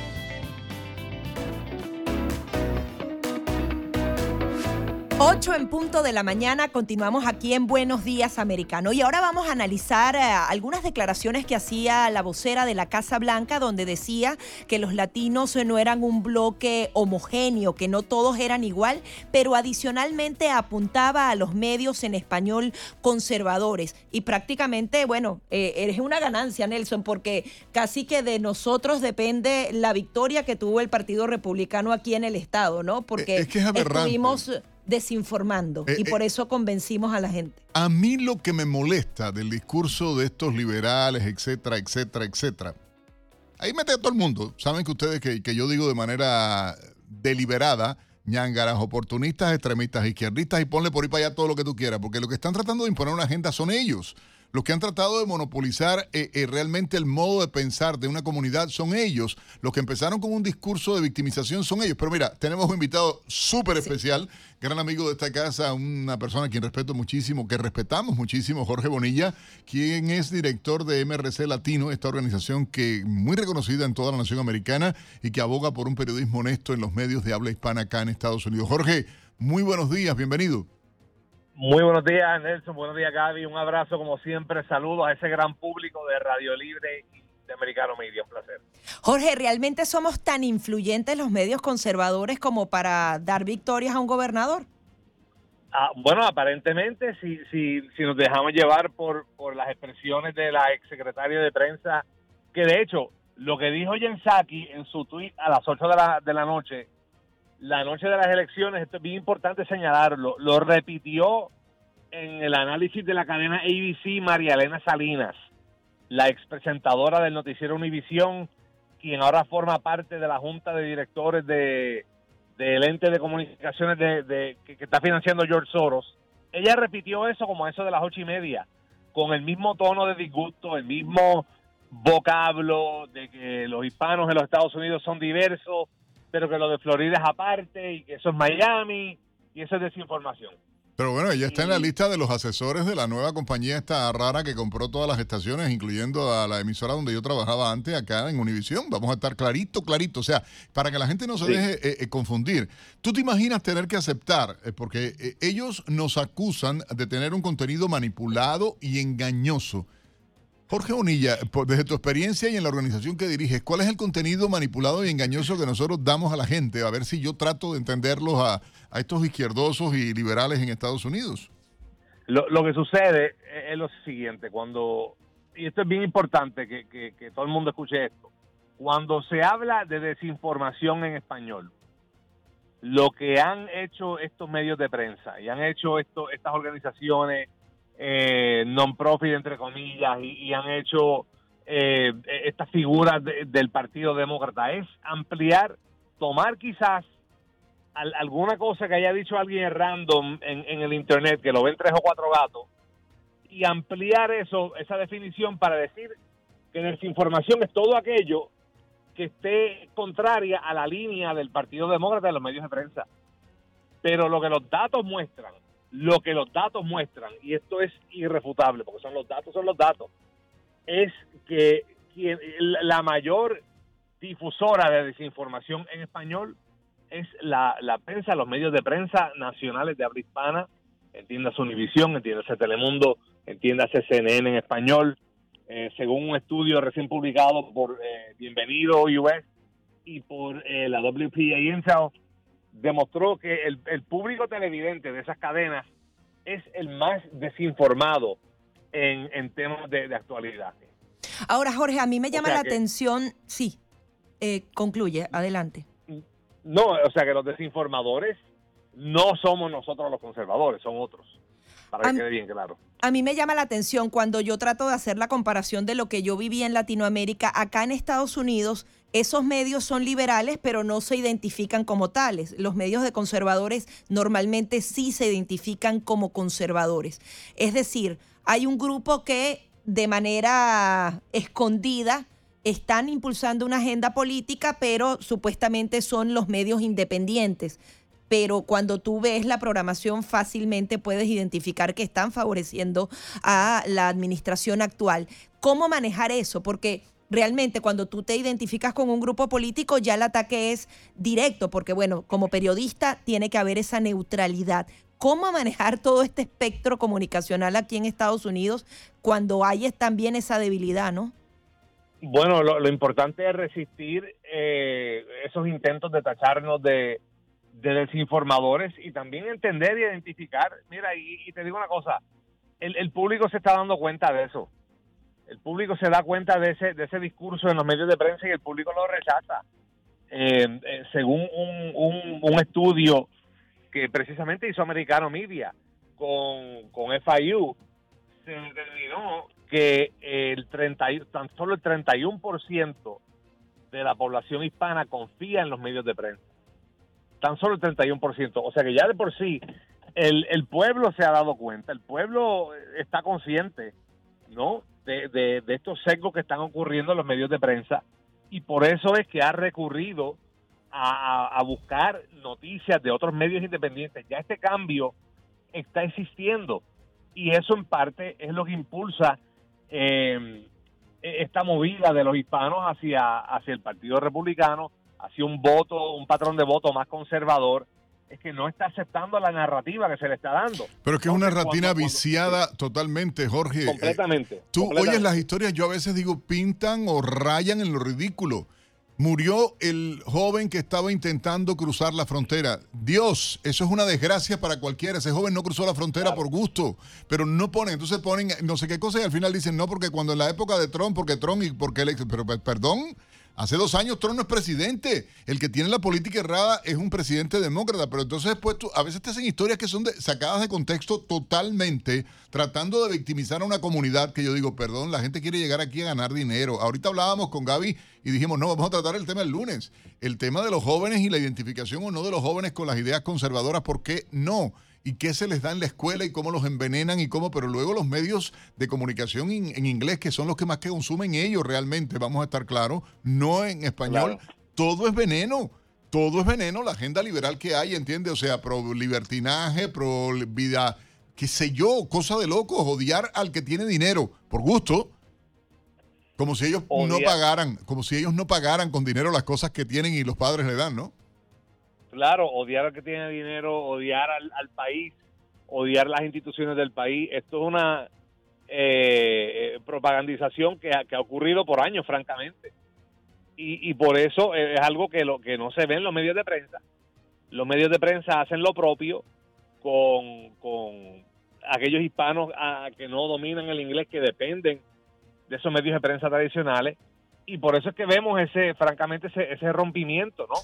8 en punto de la mañana, continuamos aquí en Buenos Días Americano. Y ahora vamos a analizar eh, algunas declaraciones que hacía la vocera de la Casa Blanca donde decía que los latinos no eran un bloque homogéneo, que no todos eran igual, pero adicionalmente apuntaba a los medios en español conservadores. Y prácticamente, bueno, eh, eres una ganancia Nelson porque casi que de nosotros depende la victoria que tuvo el Partido Republicano aquí en el estado, ¿no? Porque es que es estuvimos desinformando y eh, por eh, eso convencimos a la gente. A mí lo que me molesta del discurso de estos liberales, etcétera, etcétera, etcétera, ahí mete a todo el mundo. Saben que ustedes que, que yo digo de manera deliberada, ñangaras, oportunistas, extremistas, izquierdistas y ponle por ahí para allá todo lo que tú quieras, porque lo que están tratando de imponer una agenda son ellos. Los que han tratado de monopolizar eh, eh, realmente el modo de pensar de una comunidad son ellos. Los que empezaron con un discurso de victimización son ellos. Pero mira, tenemos un invitado súper especial, gran amigo de esta casa, una persona a quien respeto muchísimo, que respetamos muchísimo, Jorge Bonilla, quien es director de MRC Latino, esta organización que muy reconocida en toda la nación americana y que aboga por un periodismo honesto en los medios de habla hispana acá en Estados Unidos. Jorge, muy buenos días, bienvenido. Muy buenos días, Nelson. Buenos días, Gaby. Un abrazo, como siempre. Saludos a ese gran público de Radio Libre y de Americano Media. Un placer. Jorge, ¿realmente somos tan influyentes los medios conservadores como para dar victorias a un gobernador? Ah, bueno, aparentemente, si, si, si nos dejamos llevar por, por las expresiones de la exsecretaria de prensa, que de hecho, lo que dijo Jen Psaki en su tweet a las 8 de la, de la noche la noche de las elecciones, esto es bien importante señalarlo, lo repitió en el análisis de la cadena ABC María Elena Salinas, la ex presentadora del noticiero Univisión, quien ahora forma parte de la junta de directores de del ente de comunicaciones de, que, está financiando George Soros. Ella repitió eso como eso de las ocho y media, con el mismo tono de disgusto, el mismo vocablo de que los hispanos en los Estados Unidos son diversos, pero que lo de Florida es aparte y que eso es Miami y eso es desinformación. Pero bueno, ella está en la lista de los asesores de la nueva compañía esta rara que compró todas las estaciones, incluyendo a la emisora donde yo trabajaba antes, acá en Univisión. Vamos a estar clarito, clarito. O sea, para que la gente no se deje eh, eh, confundir. ¿Tú te imaginas tener que aceptar? Eh, porque ellos nos acusan de tener un contenido manipulado y engañoso. Jorge Bonilla, desde tu experiencia y en la organización que diriges, ¿cuál es el contenido manipulado y engañoso que nosotros damos a la gente? A ver si yo trato de entenderlos a, estos izquierdosos y liberales en Estados Unidos. Lo, que sucede es lo siguiente, cuando, y esto es bien importante que, que, todo el mundo escuche esto, cuando se habla de desinformación en español, lo que han hecho estos medios de prensa y han hecho estas organizaciones eh, non-profit, entre comillas, y, han hecho eh, esta figura del Partido Demócrata, es ampliar, tomar quizás alguna cosa que haya dicho alguien random en, en, el Internet, que lo ven tres o cuatro gatos, y ampliar eso, esa definición para decir que desinformación es todo aquello que esté contraria a la línea del Partido Demócrata en los medios de prensa. Pero lo que los datos muestran, lo que los datos muestran, y esto es irrefutable, porque son los datos, son los datos, es que la mayor difusora de desinformación en español es la, prensa, los medios de prensa nacionales de habla hispana, entiendas Univisión, entiendas Telemundo, entiendas CNN en español, eh, según un estudio recién publicado por eh, Bienvenido US y por eh, la WPA Intel, demostró que el, público televidente de esas cadenas es el más desinformado en, temas de, actualidad. Ahora, Jorge, a mí me llama la atención, sí, concluye, adelante. No, o sea que los desinformadores no somos nosotros los conservadores, son otros para que quede bien claro. A mí me llama la atención cuando yo trato de hacer la comparación de lo que yo viví en Latinoamérica, acá en Estados Unidos, esos medios son liberales, pero no se identifican como tales. Los medios de conservadores normalmente sí se identifican como conservadores. Es decir, hay un grupo que de manera escondida están impulsando una agenda política, pero supuestamente son los medios independientes pero cuando tú ves la programación fácilmente puedes identificar que están favoreciendo a la administración actual. ¿Cómo manejar eso? Porque realmente cuando tú te identificas con un grupo político ya el ataque es directo, porque bueno, como periodista tiene que haber esa neutralidad. ¿Cómo manejar todo este espectro comunicacional aquí en Estados Unidos cuando hay también esa debilidad, no? Bueno, lo, importante es resistir eh, esos intentos de tacharnos de, de desinformadores y también entender y identificar. Mira, y, te digo una cosa, el, público se está dando cuenta de eso. El público se da cuenta de ese, de ese discurso en los medios de prensa y el público lo rechaza. Eh, eh, según un, un, estudio que precisamente hizo Americano Media con, con FIU, se determinó que el 30, tan solo el 31% de la población hispana confía en los medios de prensa tan solo el 31%. O sea que ya de por sí el, el pueblo se ha dado cuenta, el pueblo está consciente, ¿no? De, de, estos sesgos que están ocurriendo en los medios de prensa y por eso es que ha recurrido a, buscar noticias de otros medios independientes. Ya este cambio está existiendo y eso en parte es lo que impulsa eh, esta movida de los hispanos hacia, hacia el Partido Republicano hacia un voto, un patrón de voto más conservador, es que no está aceptando la narrativa que se le está dando. Pero es que es una narrativa viciada totalmente, Jorge. Completamente. tú oyes las historias, yo a veces digo, pintan o rayan en lo ridículo. Murió el joven que estaba intentando cruzar la frontera. Dios, eso es una desgracia para cualquiera. Ese joven no cruzó la frontera por gusto, pero no ponen, entonces ponen no sé qué cosa y al final dicen no, porque cuando en la época de Trump, porque Trump y porque él, pero perdón, Hace dos años Trump no es presidente. El que tiene la política errada es un presidente demócrata. Pero entonces después tú, a veces te hacen historias que son sacadas de contexto totalmente, tratando de victimizar a una comunidad que yo digo, perdón, la gente quiere llegar aquí a ganar dinero. Ahorita hablábamos con Gaby y dijimos, no, vamos a tratar el tema el lunes. El tema de los jóvenes y la identificación o no de los jóvenes con las ideas conservadoras, ¿por qué no? Y qué se les da en la escuela y cómo los envenenan y cómo, pero luego los medios de comunicación en, inglés, que son los que más que consumen ellos realmente, vamos a estar claros, no en español, todo es veneno. Todo es veneno, la agenda liberal que hay, ¿entiende? O sea, pro libertinaje, pro vida, qué sé yo, cosa de locos, odiar al que tiene dinero por gusto, como si ellos no pagaran, como si ellos no pagaran con dinero las cosas que tienen y los padres le dan, ¿no? Claro, odiar al que tiene dinero, odiar al, país, odiar las instituciones del país. Esto es una eh, propagandización que ha, ocurrido por años, francamente. Y, por eso es algo que, lo, que no se ve en los medios de prensa. Los medios de prensa hacen lo propio con, con aquellos hispanos a, que no dominan el inglés, que dependen de esos medios de prensa tradicionales. Y por eso es que vemos ese, francamente, ese, ese rompimiento, ¿no?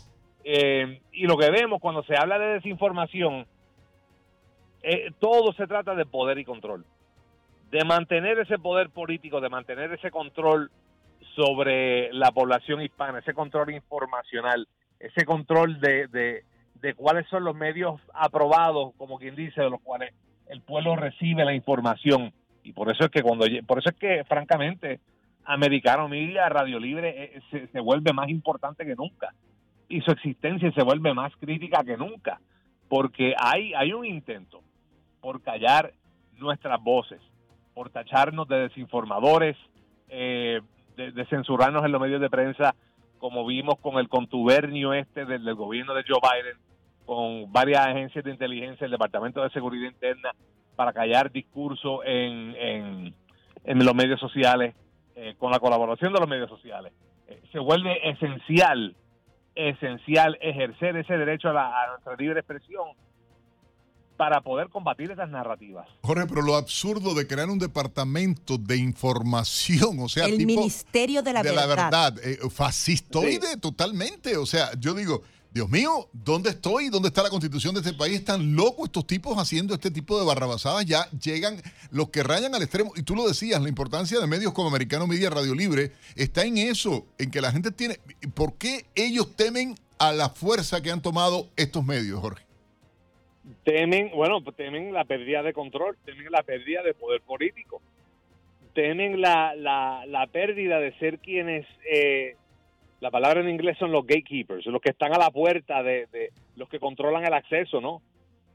Eh, y lo que vemos cuando se habla de desinformación, eh, todo se trata de poder y control. De mantener ese poder político, de mantener ese control sobre la población hispana, ese control informacional, ese control de, de, de cuáles son los medios aprobados, como quien dice, de los cuales el pueblo recibe la información. Y por eso es que cuando por eso es que francamente Americano Media, Radio Libre eh, se, se, vuelve más importante que nunca y su existencia se vuelve más crítica que nunca porque hay hay un intento por callar nuestras voces, por tacharnos de desinformadores, eh, de, censurarnos en los medios de prensa, como vimos con el contubernio este del, gobierno de Joe Biden, con varias agencias de inteligencia, el Departamento de Seguridad Interna, para callar discurso en, en, en los medios sociales, eh, con la colaboración de los medios sociales. Eh, se vuelve esencial, esencial ejercer ese derecho a, la, a nuestra libre expresión para poder combatir esas narrativas. Jorge, pero lo absurdo de crear un departamento de información, o sea, el Ministerio de la de Verdad, la verdad eh, fascistoide sí. totalmente, o sea, yo digo, Dios mío, ¿dónde estoy? ¿Dónde está la constitución de este país? Están locos estos tipos haciendo este tipo de barrabasadas. Ya llegan los que rayan al extremo. Y tú lo decías, la importancia de medios como Americano Media Radio Libre está en eso, en que la gente tiene... ¿Por qué ellos temen a la fuerza que han tomado estos medios, Jorge? Temen, bueno, temen la pérdida de control, temen la pérdida de poder político, temen la, la, la pérdida de ser quienes... Eh, la palabra en inglés son los gatekeepers, los que están a la puerta de, de los que controlan el acceso, ¿no?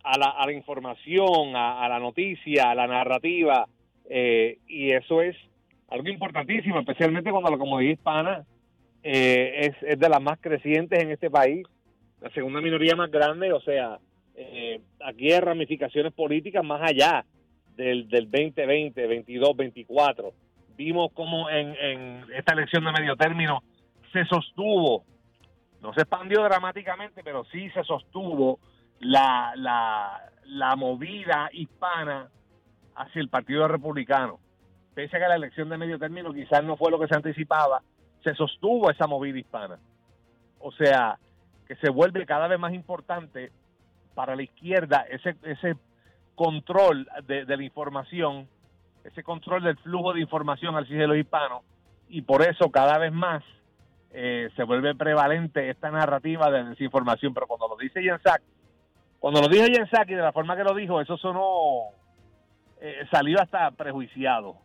A la, a la información, a, a, la noticia, a la narrativa, eh, y eso es algo importantísimo, especialmente cuando la comunidad hispana eh, es, es, de las más crecientes en este país, la segunda minoría más grande, o sea, eh, aquí hay ramificaciones políticas más allá del, del 2020, 22, 24. Vimos como en, en esta elección de medio término se sostuvo, no se expandió dramáticamente, pero sí se sostuvo la, la, la movida hispana hacia el Partido Republicano. Pese a que la elección de medio término quizás no fue lo que se anticipaba, se sostuvo esa movida hispana. O sea, que se vuelve cada vez más importante para la izquierda ese, ese control de, de la información, ese control del flujo de información al cielo hispano, y por eso cada vez más eh, se vuelve prevalente esta narrativa de desinformación, pero cuando lo dice Jen Psaki, cuando lo dijo Jen Psaki de la forma que lo dijo, eso sonó, eh, salió hasta prejuiciado.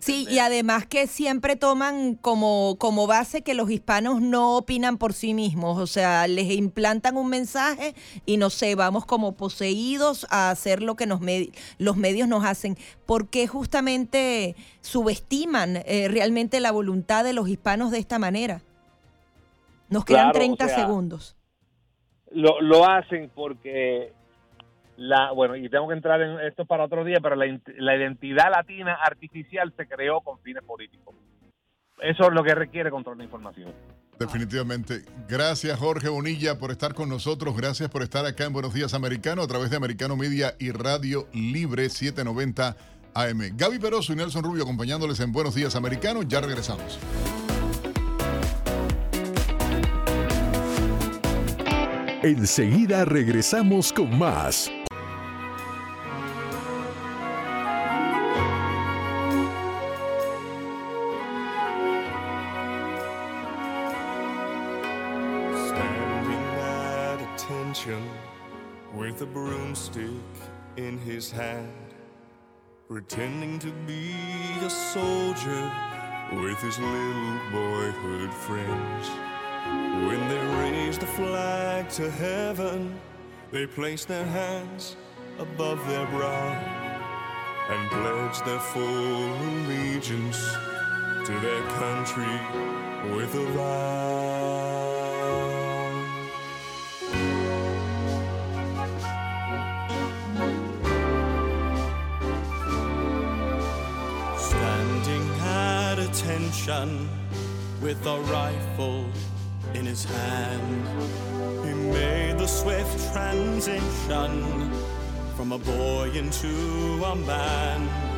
Sí, y además que siempre toman como, como base que los hispanos no opinan por sí mismos, o sea, les implantan un mensaje y no sé, vamos como poseídos a hacer lo que nos med los medios nos hacen. ¿Por qué justamente subestiman eh, realmente la voluntad de los hispanos de esta manera? Nos quedan claro, 30 o sea, segundos. Lo, lo, hacen porque la, bueno, y tengo que entrar en esto para otro día, pero la, la identidad latina artificial se creó con fines políticos. Eso es lo que requiere control de información. Definitivamente. Gracias Jorge Bonilla por estar con nosotros. Gracias por estar acá en Buenos Días Americano a través de Americano Media y Radio Libre 790 AM. Gaby Peroso y Nelson Rubio acompañándoles en Buenos Días Americano. Ya regresamos. Enseguida regresamos con más. With a broomstick in his hand, pretending to be a soldier with his little boyhood friends. When they raise the flag to heaven, they place their hands above their brow and pledge their full allegiance to their country with a vow. Standing at attention with a rifle in his hand. He made the swift transition from a boy into a man.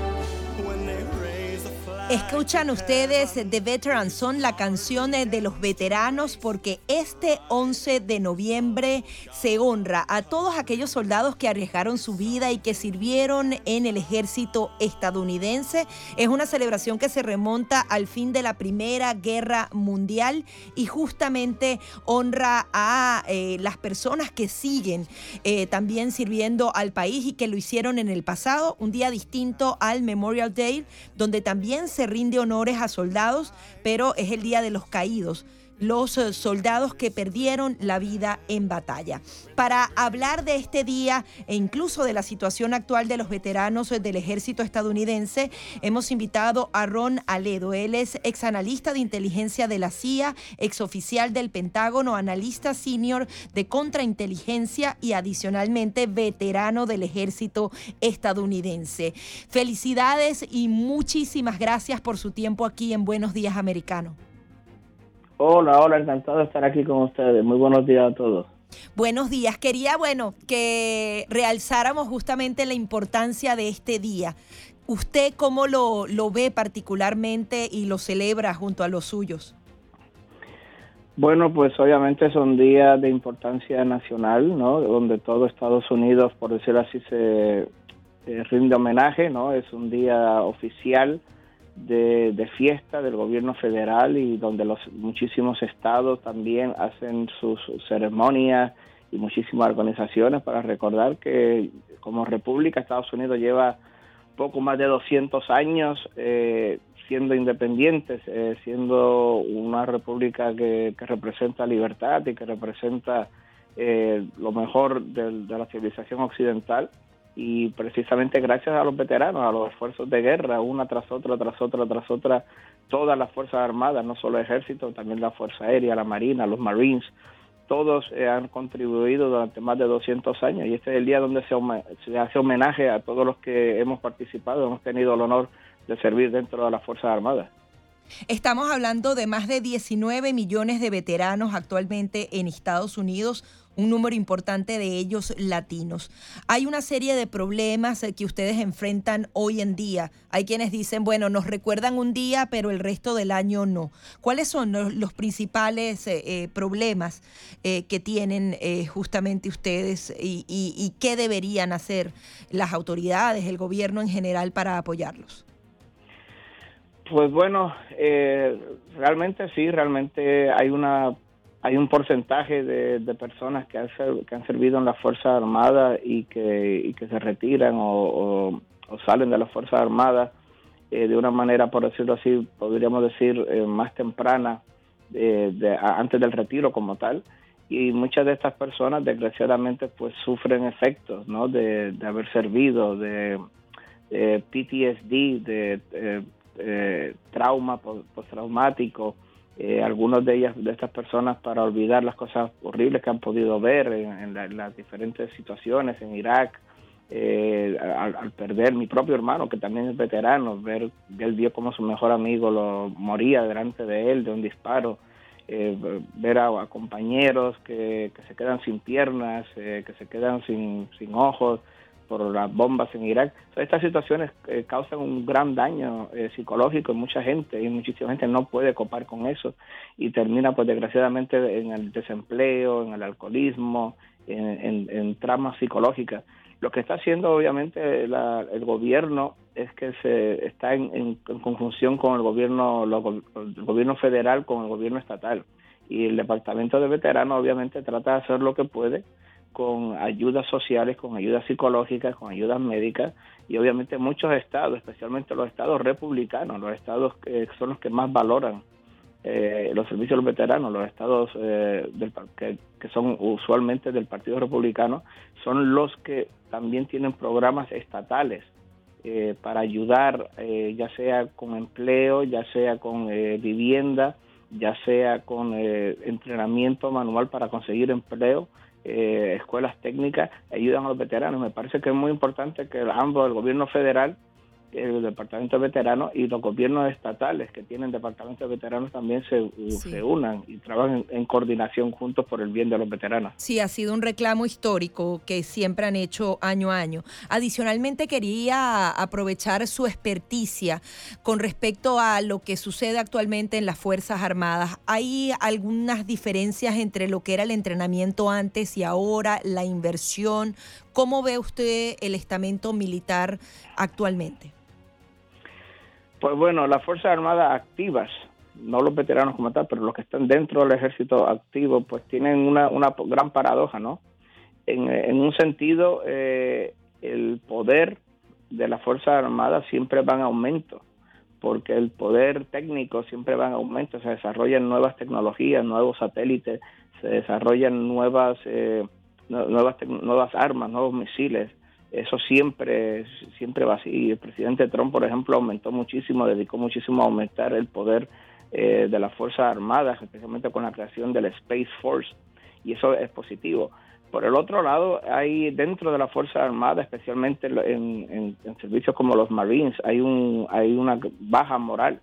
Escuchan ustedes The Veteran Son, la canción de los veteranos, porque este 11 de noviembre se honra a todos aquellos soldados que arriesgaron su vida y que sirvieron en el ejército estadounidense. Es una celebración que se remonta al fin de la Primera Guerra Mundial y justamente honra a eh, las personas que siguen eh, también sirviendo al país y que lo hicieron en el pasado, un día distinto al Memorial Day, donde también se rinde honores a soldados, pero es el Día de los Caídos los eh, soldados que perdieron la vida en batalla. Para hablar de este día e incluso de la situación actual de los veteranos eh, del ejército estadounidense, hemos invitado a Ron Aledo. Él es exanalista de inteligencia de la CIA, exoficial del Pentágono, analista senior de contrainteligencia y adicionalmente veterano del ejército estadounidense. Felicidades y muchísimas gracias por su tiempo aquí en Buenos Días Americano. Hola, hola, encantado de estar aquí con ustedes. Muy buenos días a todos. Buenos días. Quería, bueno, que realzáramos justamente la importancia de este día. ¿Usted cómo lo, lo ve particularmente y lo celebra junto a los suyos? Bueno, pues obviamente son días de importancia nacional, ¿no? Donde todo Estados Unidos, por decirlo así, se rinde homenaje, ¿no? Es un día oficial de, fiesta del gobierno federal y donde los muchísimos estados también hacen sus ceremonias y muchísimas organizaciones para recordar que como república Estados Unidos lleva poco más de 200 años eh, siendo independientes, eh, siendo una república que, representa libertad y que representa eh, lo mejor de la civilización occidental y precisamente gracias a los veteranos, a los esfuerzos de guerra, una tras otra, tras otra, tras otra, todas las Fuerzas Armadas, no solo el Ejército, también la Fuerza Aérea, la Marina, los Marines, todos eh, han contribuido durante más de 200 años y este es el día donde se, se, hace homenaje a todos los que hemos participado, hemos tenido el honor de servir dentro de las Fuerzas Armadas. Estamos hablando de más de 19 millones de veteranos actualmente en Estados Unidos, un número importante de ellos latinos. Hay una serie de problemas eh, que ustedes enfrentan hoy en día. Hay quienes dicen, bueno, nos recuerdan un día, pero el resto del año no. ¿Cuáles son los, principales eh, eh, problemas que tienen justamente ustedes y qué deberían hacer las autoridades, el gobierno en general para apoyarlos? Pues bueno, eh, realmente sí, realmente hay una hay un porcentaje de, personas que han, que han servido en la Fuerza Armada y que, y que se retiran o, salen de la Fuerza Armada eh, de una manera, por decirlo así, podríamos decir, eh, más temprana, de, antes del retiro como tal. Y muchas de estas personas, desgraciadamente, pues sufren efectos ¿no? de, haber servido, de, de PTSD, de eh, trauma postraumático, eh, algunos de ellas, de estas personas, para olvidar las cosas horribles que han podido ver en, las diferentes situaciones en Irak, eh, al, perder mi propio hermano, que también es veterano, ver, él vio como su mejor amigo lo moría delante de él de un disparo, eh, ver a, compañeros que, que, se quedan sin piernas, que se quedan sin, sin ojos, por las bombas en Irak. estas situaciones eh, causan un gran daño eh, psicológico en mucha gente y muchísima gente no puede copar con eso y termina pues desgraciadamente en el desempleo, en el alcoholismo, en, tramas psicológicas. Lo que está haciendo obviamente el gobierno es que se está en, conjunción con el gobierno, el gobierno federal, con el gobierno estatal. Y el Departamento de Veteranos obviamente trata de hacer lo que puede con ayudas sociales, con ayudas psicológicas, con ayudas médicas y obviamente muchos estados, especialmente los estados republicanos, los estados que son los que más valoran eh, los servicios de los veteranos, los estados eh, del, que, son usualmente del Partido Republicano, son los que también tienen programas estatales eh, para ayudar, ya sea con empleo, ya sea con vivienda, ya sea con entrenamiento manual para conseguir empleo eh, escuelas técnicas ayudan a los veteranos. Me parece que es muy importante que ambos, el gobierno federal el departamento de veteranos y los gobiernos estatales que tienen departamentos de veteranos también se, se unan y trabajan en, coordinación juntos por el bien de los veteranos. Sí, ha sido un reclamo histórico que siempre han hecho año a año. Adicionalmente quería aprovechar su experticia con respecto a lo que sucede actualmente en las Fuerzas Armadas. ¿Hay algunas diferencias entre lo que era el entrenamiento antes y ahora, la inversión? ¿Cómo ve usted el estamento militar actualmente? Pues bueno, las Fuerzas Armadas activas, no los veteranos como tal, pero los que están dentro del ejército activo, pues tienen una, una gran paradoja, ¿no? En, un sentido, eh, el poder de las Fuerzas Armadas siempre va en aumento, porque el poder técnico siempre va en aumento, se desarrollan nuevas tecnologías, nuevos satélites, se desarrollan nuevas, eh, nuevas, nuevas armas, nuevos misiles, eso siempre, siempre va así. El presidente Trump, por ejemplo, aumentó muchísimo, dedicó muchísimo a aumentar el poder eh, de las Fuerzas Armadas, especialmente con la creación del Space Force, y eso es positivo. Por el otro lado, hay dentro de la Fuerza Armada, especialmente en, servicios como los Marines, hay, un, hay una baja moral,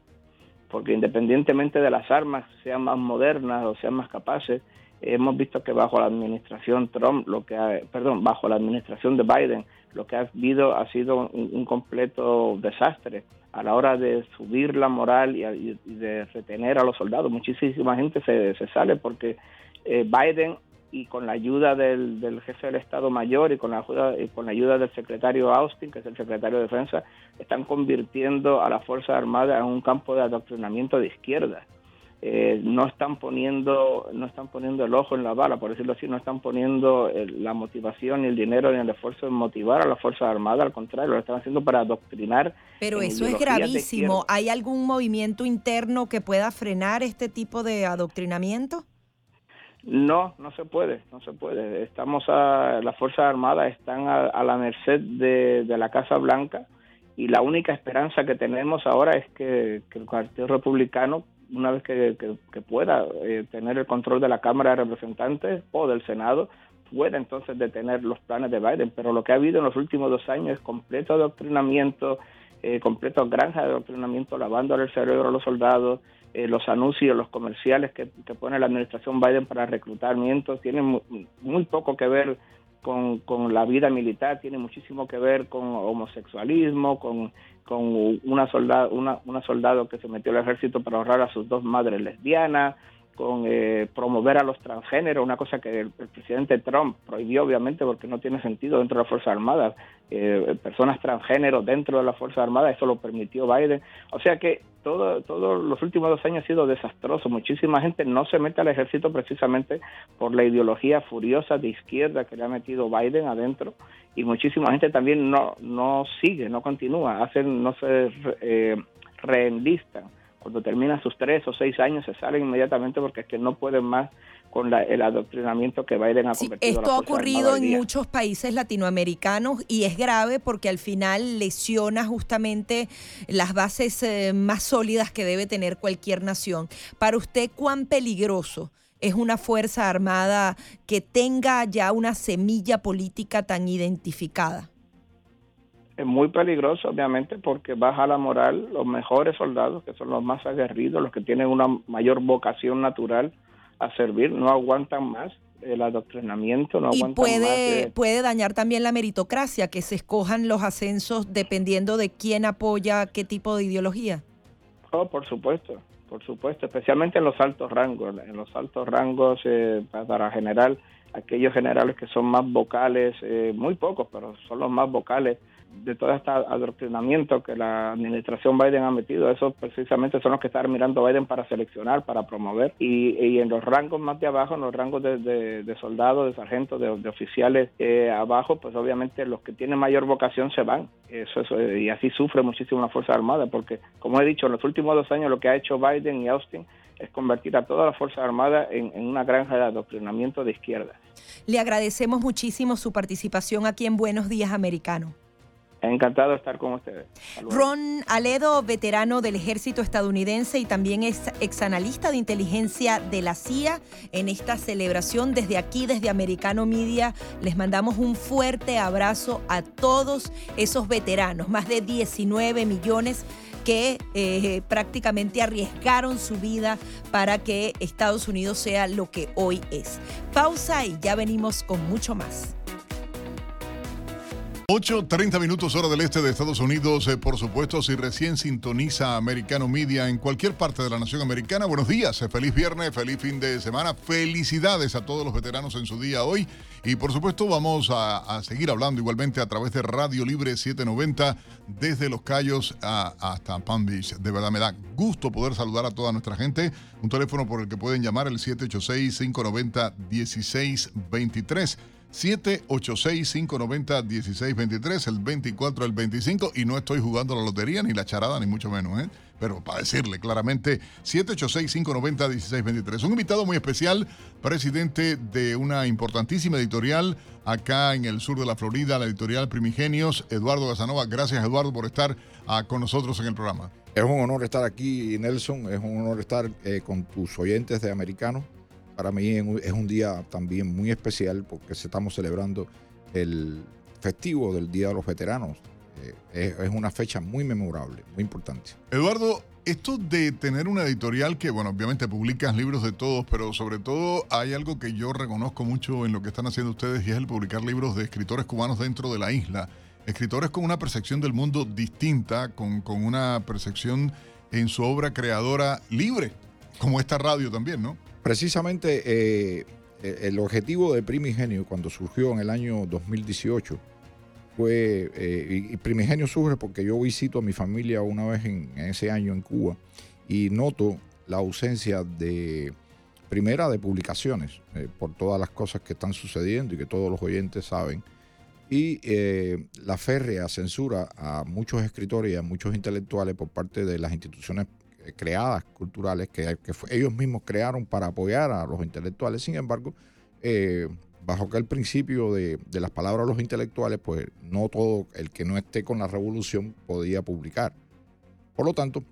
porque independientemente de las armas sean más modernas o sean más capaces, hemos visto que bajo la administración Trump, lo que perdón, bajo la administración de Biden, lo que ha habido ha sido un, completo desastre a la hora de subir la moral y, de retener a los soldados. Muchísima gente se, se sale porque eh, Biden y con la ayuda del, jefe del Estado Mayor y con la, ayuda, y con la ayuda del secretario Austin, que es el secretario de Defensa, están convirtiendo a la Fuerza Armada en un campo de adoctrinamiento de izquierda. Eh, no están poniendo no están poniendo el ojo en la bala, por decirlo así, no están poniendo la motivación ni el dinero ni el esfuerzo en motivar a las Fuerzas Armadas, al contrario, lo están haciendo para adoctrinar. Pero eso es gravísimo. ¿Hay algún movimiento interno que pueda frenar este tipo de adoctrinamiento? No, no se puede, no se puede. Estamos a, las Fuerzas Armadas están a, la merced de, la Casa Blanca y la única esperanza que tenemos ahora es que el Partido Republicano una vez que, pueda eh, tener el control de la Cámara de Representantes o del Senado, pueda entonces detener los planes de Biden. Pero lo que ha habido en los últimos dos años es completo adoctrinamiento, eh, completo granja de adoctrinamiento, lavando el cerebro a los soldados, eh, los anuncios, los comerciales que, pone la administración Biden para reclutamiento, tienen muy poco que ver con, con, la vida militar, tiene muchísimo que ver con homosexualismo, con, con una, soldado, una, una soldado que se metió al ejército para ahorrar a sus dos madres lesbianas, con eh, promover a los transgéneros, una cosa que el, presidente Trump prohibió obviamente porque no tiene sentido dentro de las Fuerzas Armadas, eh, personas transgéneros dentro de las Fuerzas Armadas, eso lo permitió Biden. O sea que todo, todos los últimos dos años ha sido desastroso. Muchísima gente no se mete al ejército precisamente por la ideología furiosa de izquierda que le ha metido Biden adentro y muchísima gente también no, no sigue, no continúa, hacen, no se eh, reenlistan cuando terminan sus tres o seis años se salen inmediatamente porque es que no pueden más con el adoctrinamiento que Biden ha convertido. esto ha ocurrido en muchos países latinoamericanos y es grave porque al final lesiona justamente las bases eh, más sólidas que debe tener cualquier nación. Para usted, ¿cuán peligroso es una fuerza armada que tenga ya una semilla política tan identificada? es muy peligroso, obviamente, porque baja la moral. Los mejores soldados, que son los más aguerridos, los que tienen una mayor vocación natural a servir, no aguantan más el adoctrinamiento, no y puede, puede dañar también la meritocracia, que se escojan los ascensos dependiendo de quién apoya qué tipo de ideología. Oh, por supuesto, por supuesto, especialmente en los altos rangos, en los altos rangos eh, para general, aquellos generales que son más vocales, eh, muy pocos, pero son los más vocales de todo este adoctrinamiento que la administración Biden ha metido, esos precisamente son los que están mirando Biden para seleccionar, para promover. Y, en los rangos más de abajo, en los rangos de, soldados, de sargentos, de, oficiales eh, abajo, pues obviamente los que tienen mayor vocación se van. Eso, y así sufre muchísimo la Fuerza Armada, porque como he dicho, en los últimos dos años lo que ha hecho Biden y Austin es convertir a toda la Fuerza Armada en, en una granja de adoctrinamiento de izquierda. Le agradecemos muchísimo su participación aquí en Buenos Días Americano. Encantado de estar con ustedes. Ron Aledo, veterano del ejército estadounidense y también es exanalista de inteligencia de la CIA, en esta celebración desde aquí, desde Americano Media, les mandamos un fuerte abrazo a todos esos veteranos, más de 19 millones que eh, prácticamente arriesgaron su vida para que Estados Unidos sea lo que hoy es. Pausa y ya venimos con mucho más. 8.30 minutos hora del este de Estados Unidos. Eh, por supuesto, si recién sintoniza Americano Media en cualquier parte de la nación americana, buenos días, eh, feliz viernes, feliz fin de semana, felicidades a todos los veteranos en su día hoy. Y por supuesto, vamos a, seguir hablando igualmente a través de Radio Libre 790 desde Los Cayos hasta Palm Beach. De verdad, me da gusto poder saludar a toda nuestra gente. Un teléfono por el que pueden llamar el 786-590-1623. 786-590-1623, el 24 al 25, y no estoy jugando la lotería, ni la charada, ni mucho menos, ¿eh? Pero para decirle claramente, 786-590-1623. Un invitado muy especial, presidente de una importantísima editorial acá en el sur de la Florida, la editorial Primigenios, Eduardo Casanova. Gracias, Eduardo, por estar ah, con nosotros en el programa. Es un honor estar aquí, Nelson. Es un honor estar eh, con tus oyentes de Americano. Para mí es un- día también muy especial porque estamos celebrando el festivo del Día de los Veteranos. Eh, es, es una fecha muy memorable, muy importante. Eduardo, esto de tener una editorial que, bueno, obviamente publicas libros de todos, pero sobre todo hay algo que yo reconozco mucho en lo que están haciendo ustedes y es el publicar libros de escritores cubanos dentro de la isla. Escritores con una percepción del mundo distinta, con, con una percepción en su obra creadora libre, como esta radio también, ¿no? Precisamente eh, eh, el objetivo de Primigenio cuando surgió en el año 2018 fue, eh, y, Primigenio surge porque yo visito a mi familia una vez en, ese año en Cuba y noto la ausencia de, primera, de publicaciones eh, por todas las cosas que están sucediendo y que todos los oyentes saben, y eh, la férrea censura a muchos escritores y a muchos intelectuales por parte de las instituciones creadas culturales que, ellos mismos crearon para apoyar a los intelectuales. Sin embargo, eh, bajo aquel principio de, las palabras de los intelectuales, pues no todo el que no esté con la revolución podía publicar. Por lo tanto,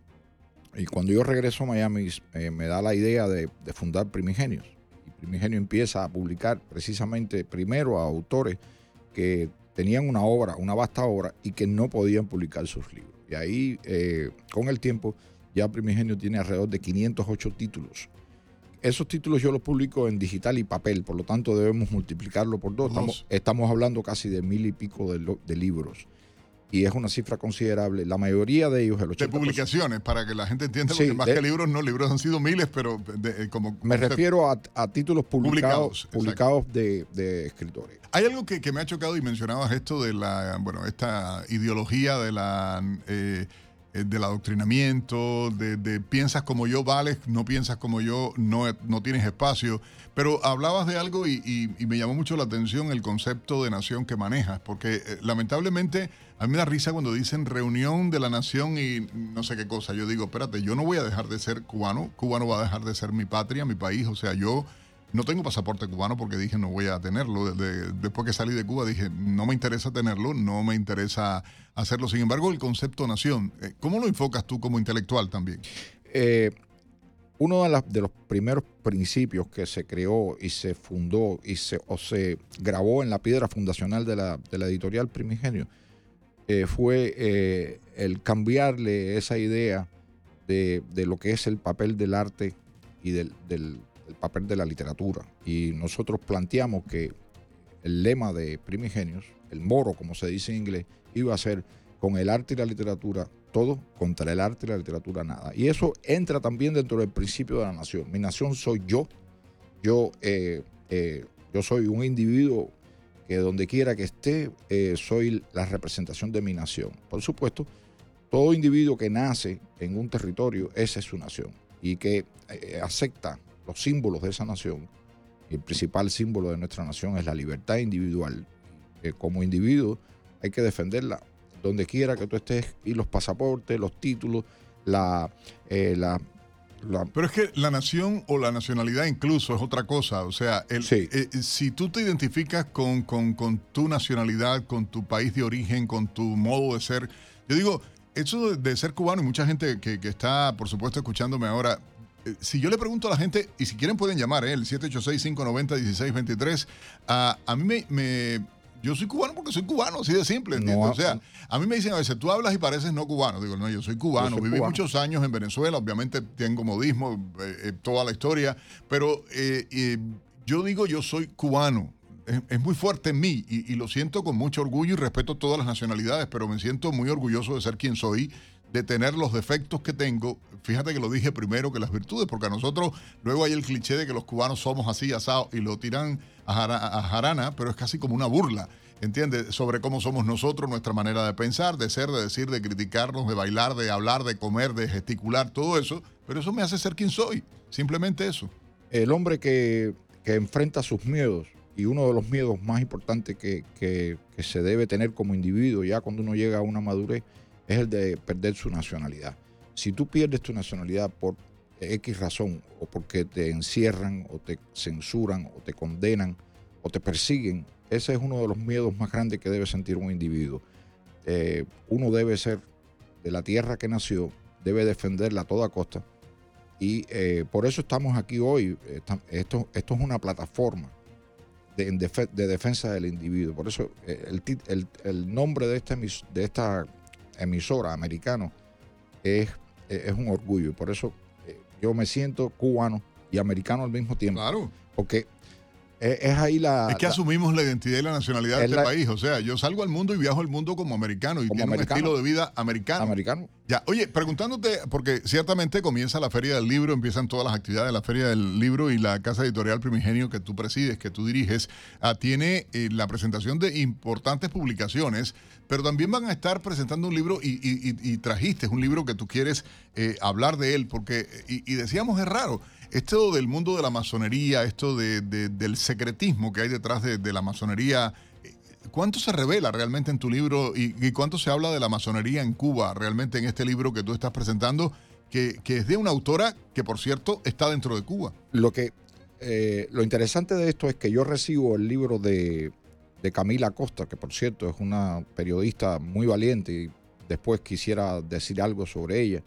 y cuando yo regreso a Miami, eh, me da la idea de, fundar Primigenios. Y Primigenio empieza a publicar precisamente primero a autores que tenían una obra, una vasta obra, y que no podían publicar sus libros. Y ahí, eh, con el tiempo, ya Primigenio tiene alrededor de 508 títulos. Esos títulos yo los publico en digital y papel, por lo tanto debemos multiplicarlo por dos. Estamos, estamos hablando casi de mil y pico de, lo- de libros. Y es una cifra considerable. La mayoría de ellos, el 80%. De publicaciones, para que la gente entienda, Sí, porque más de- que libros, no, libros han sido miles, pero de- eh, como... Me refiero a, a títulos Publicados, publicados, de, de escritores. Hay algo que, que me ha chocado y mencionabas esto de la, bueno, esta ideología de la, eh, del adoctrinamiento, de, piensas como yo vales, no piensas como yo, no, no tienes espacio. Pero hablabas de algo y, y- y me llamó mucho la atención el concepto de nación que manejas, porque eh, lamentablemente a mí me da risa cuando dicen reunión de la nación y no sé qué cosa. Yo digo, espérate, yo no voy a dejar de ser cubano, Cuba no va a dejar de ser mi patria, mi país, o sea, yo no tengo pasaporte cubano porque dije no voy a tenerlo. Desde- después que salí de Cuba dije no me interesa tenerlo, no me interesa hacerlo. Sin embargo, el concepto nación, eh, ¿cómo lo enfocas tú como intelectual también? Eh, uno de, los primeros principios que se creó y se fundó y se, o se grabó en la piedra fundacional de la, de la editorial Primigenio eh, fue el cambiarle esa idea de, de lo que es el papel del arte y del- del papel de la literatura. Y nosotros planteamos que el lema de Primigenios, el moro, como se dice en inglés, iba a ser con el arte y la literatura todo, contra el arte y la literatura nada. Y eso entra también dentro del principio de la nación. Mi nación soy yo. Yo, eh, eh, yo soy un individuo que donde quiera que esté, eh, soy la representación de mi nación. Por supuesto, todo individuo que nace en un territorio, esa es su nación. Y que acepta los símbolos de esa nación. El principal símbolo de nuestra nación es la libertad individual. Eh, como individuo hay que defenderla donde quiera que tú estés y los pasaportes, los títulos, la, eh, la, la- Pero es que la nación o la nacionalidad incluso es otra cosa. O sea, el- Sí. eh, si tú te identificas con, con- con tu nacionalidad, con tu país de origen, con tu modo de ser, yo digo, eso de, ser cubano y mucha gente que, que está, por supuesto, escuchándome ahora, eh, si yo le pregunto a la gente, y si quieren pueden llamar, ¿eh? el 786-590-1623, a, a mí me, me- Yo soy cubano porque soy cubano, así de simple, ¿entiendes? No, o sea, a mí me dicen a veces, tú hablas y pareces no cubano. Digo, no, yo soy cubano. Yo soy Viví cubano. muchos años en Venezuela, obviamente tengo modismo, eh, eh, toda la historia, pero eh, eh, yo digo, yo soy cubano. Es, es muy fuerte en mí y, y lo siento con mucho orgullo y respeto todas las nacionalidades, pero me siento muy orgulloso de ser quien soy, de tener los defectos que tengo. Fíjate que lo dije primero que las virtudes, porque a nosotros luego hay el cliché de que los cubanos somos así asados y lo tiran a, jara- a jarana, pero es casi como una burla. ¿Entiendes? Sobre cómo somos nosotros, nuestra manera de pensar, de ser, de decir, de criticarnos, de bailar, de hablar, de comer, de gesticular, todo eso. Pero eso me hace ser quien soy. Simplemente eso. el hombre que, que enfrenta sus miedos, y uno de los miedos más importantes que, que- que se debe tener como individuo ya cuando uno llega a una madurez, es el de perder su nacionalidad. Si tú pierdes tu nacionalidad por X razón, o porque te encierran, o te censuran, o te condenan, o te persiguen, ese es uno de los miedos más grandes que debe sentir un individuo. Eh, uno debe ser de la tierra que nació, debe defenderla a toda costa. Y eh, por eso estamos aquí hoy. Esto, es una plataforma de, en defe- de defensa del individuo. Por eso eh, el, nombre de esta, emis- de esta emisora americano es, eh, es un orgullo. Y por eso eh, yo me siento cubano y americano al mismo tiempo. Claro. Porque es, es ahí la... Es que la- asumimos la identidad y la nacionalidad de Es este la- país. O sea, yo salgo al mundo y viajo al mundo como americano y Como tiene americano. un estilo de vida americano. americano. Ya, oye, preguntándote, porque ciertamente comienza la Feria del Libro, empiezan todas las actividades de la Feria del Libro y la Casa Editorial Primigenio que tú presides, que tú diriges, ah, tiene eh, la presentación de importantes publicaciones, pero también van a estar presentando un libro y, trajiste un libro que tú quieres eh, hablar de él, porque, y, decíamos, es raro, esto del mundo de la masonería, esto de- de- del secretismo que hay detrás de, la masonería, ¿Cuánto se revela realmente en tu libro y, cuánto se habla de la masonería en Cuba realmente en este libro que tú estás presentando, que, que es de una autora que, por cierto, está dentro de Cuba? Lo que eh, lo interesante de esto es que yo recibo el libro de, de Camila Costa, que por cierto es una periodista muy valiente y después quisiera decir algo sobre ella,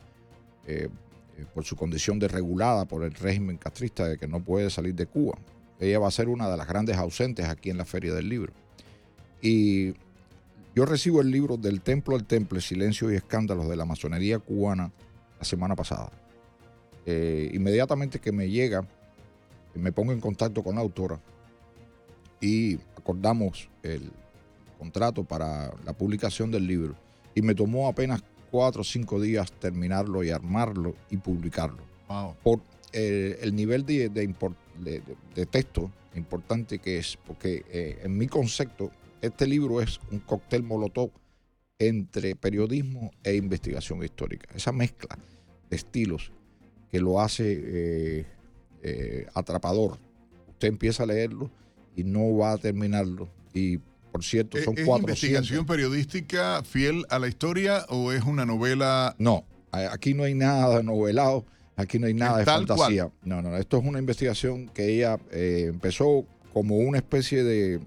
eh, eh, por su condición de regulada por el régimen castrista de que no puede salir de Cuba. Ella va a ser una de las grandes ausentes aquí en la Feria del Libro. Y yo recibo el libro del Templo al Temple, Silencio y Escándalos de la Masonería Cubana la semana pasada. Eh, inmediatamente que me llega, me pongo en contacto con la autora y acordamos el contrato para la publicación del libro. Y me tomó apenas cuatro o cinco días terminarlo y armarlo y publicarlo. Wow. Por eh, el nivel de, de texto importante que es, porque eh, en mi concepto, este libro es un cóctel molotov entre periodismo e investigación histórica. Esa mezcla de estilos que lo hace eh, atrapador. Usted empieza a leerlo y no va a terminarlo. Y por cierto, ¿Es, son es cuatro investigación periodística fiel a la historia o es una novela? No, aquí no hay nada de novelado, aquí no hay nada de fantasía. No, no, esto es una investigación que ella eh, empezó como una especie de,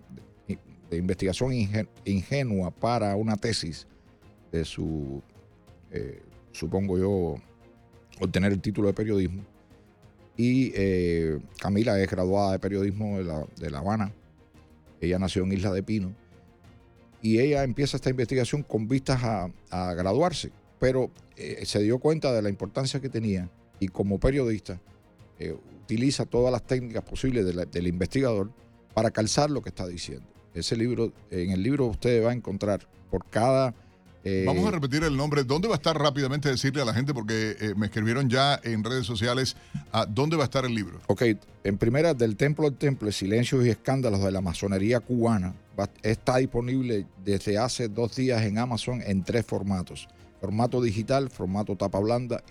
de- de investigación ingen- ingenua para una tesis de su, eh, supongo yo, obtener el título de periodismo. Y eh, Camila es graduada de periodismo de La, de La Habana. Ella nació en Isla de Pino. Y ella empieza esta investigación con vistas a, a graduarse. Pero eh, se dio cuenta de la importancia que tenía y como periodista eh, utiliza todas las técnicas posibles del investigador para calzar lo que está diciendo. Ese libro, en el libro usted va a encontrar por cada... eh, Vamos a repetir el nombre. ¿Dónde va a estar rápidamente decirle a la gente? Porque eh, me escribieron ya en redes sociales a dónde va a estar el libro. Ok, en primera, del Templo al Temple, Silencios y Escándalos de la Masonería Cubana, va- está disponible desde hace dos días en Amazon en tres formatos. Formato digital, formato tapa blanda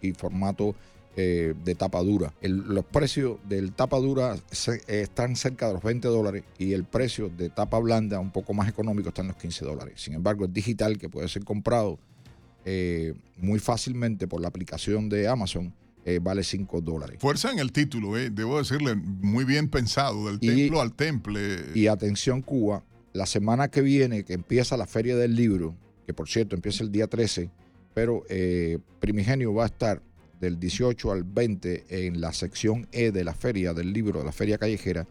y formato eh, de tapa dura. El- los precios del tapa dura se- eh, están cerca de los 20 dólares y el precio de tapa blanda, un poco más económico, está en los 15 dólares. Sin embargo, el digital, que puede ser comprado eh, muy fácilmente por la aplicación de Amazon, eh, vale 5 dólares. Fuerza en el título, eh, debo decirle, muy bien pensado, del Y- templo al temple. Y atención Cuba, la semana que viene que empieza la Feria del Libro, que por cierto empieza el día 13, pero Primigenio va a estar del 18 al 20 en la sección E de la Feria del Libro, de la Feria Callejera,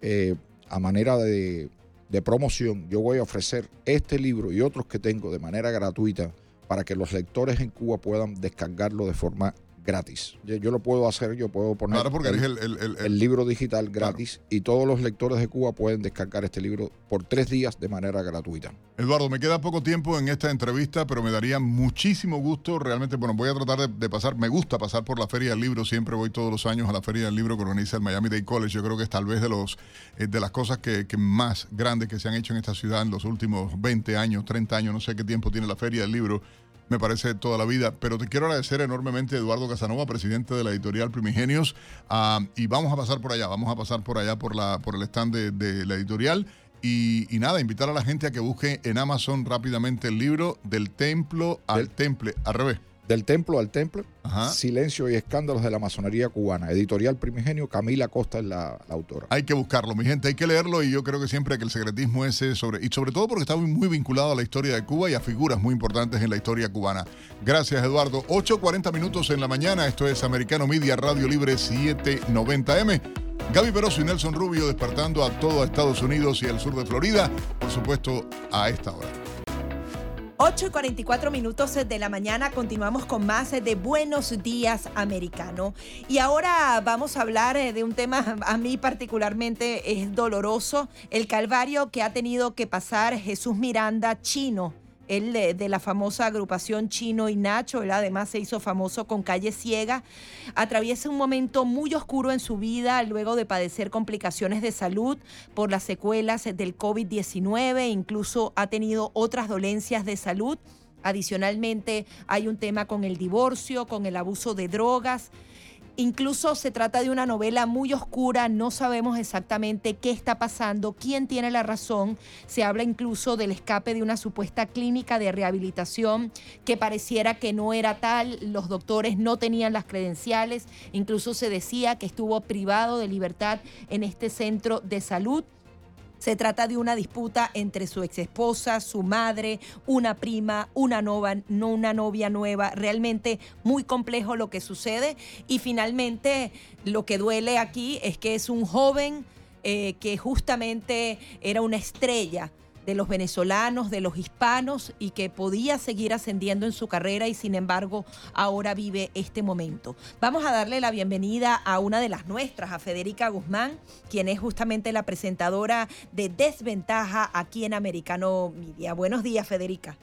eh, a manera de, de promoción, yo voy a ofrecer este libro y otros que tengo de manera gratuita para que los lectores en Cuba puedan descargarlo de forma gratis. Yo, yo lo puedo hacer, yo puedo poner Claro, porque el- eres el, el- el- libro digital gratis y todos los lectores de Cuba pueden descargar este libro por tres días de manera gratuita. Eduardo, me queda poco tiempo en esta entrevista, pero me daría muchísimo gusto. Realmente, bueno, voy a tratar de, de pasar, me gusta pasar por la Feria del Libro, siempre voy todos los años a la Feria del Libro que organiza el Miami Dade College. Yo creo que es tal vez de, los, eh, de las cosas que, que más grandes que se han hecho en esta ciudad en los últimos 20 años, 30 años, no sé qué tiempo tiene la Feria del Libro. Me parece toda la vida, pero te quiero agradecer enormemente, Eduardo Casanova, presidente de la editorial Primigenios, ah, y vamos a pasar por allá, vamos a pasar por allá por, la, por el stand de, de la editorial. Y, y nada, invitar a la gente a que busque en Amazon rápidamente el libro Del Templo al Temple, al revés. Del templo al templo, Ajá. Silencio y escándalos de la masonería cubana. Editorial Primigenio, Camila Costa es la, la autora. Hay que buscarlo, mi gente, hay que leerlo y yo creo que siempre que el secretismo ese sobre, y sobre todo porque está muy, muy vinculado a la historia de Cuba y a figuras muy importantes en la historia cubana. Gracias, Eduardo. 8.40 minutos en la mañana, esto es Americano Media Radio Libre 790M. Gaby Peroso y Nelson Rubio despertando a todo Estados Unidos y el sur de Florida, por supuesto, a esta hora. 8 y 44 minutos de la mañana continuamos con más de Buenos Días Americano. Y ahora vamos a hablar eh, de un tema a mí particularmente es doloroso, el calvario que ha tenido que pasar Jesús Miranda Chino. Él de, la famosa agrupación Chino y Nacho, él además se hizo famoso con Calle Ciega, atraviesa un momento muy oscuro en su vida luego de padecer complicaciones de salud por las secuelas del COVID-19, incluso ha tenido otras dolencias de salud. Adicionalmente hay un tema con el divorcio, con el abuso de drogas. Incluso se trata de una novela muy oscura, no sabemos exactamente qué está pasando, quién tiene la razón. Se habla incluso del escape de una supuesta clínica de rehabilitación que pareciera que no era tal, los doctores no tenían las credenciales, incluso se decía que estuvo privado de libertad en este centro de salud. Se trata de una disputa entre su exesposa, su madre, una prima, una, nova, no una novia nueva. Realmente muy complejo lo que sucede. Y finalmente lo que duele aquí es que es un joven eh, que justamente era una estrella de los venezolanos, de los hispanos y que podía seguir ascendiendo en su carrera y sin embargo ahora vive este momento. Vamos a darle la bienvenida a una de las nuestras, a Federica Guzmán, quien es justamente la presentadora de Desventaja aquí en Americano Media. Buenos días, Federica.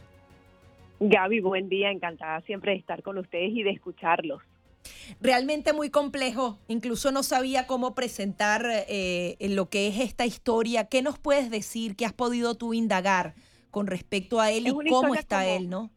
Gaby, buen día, encantada siempre de estar con ustedes y de escucharlos. Realmente muy complejo, incluso no sabía cómo presentar eh, lo que es esta historia. ¿Qué nos puedes decir? ¿Qué has podido tú indagar con respecto a él Es y cómo está como- él, no?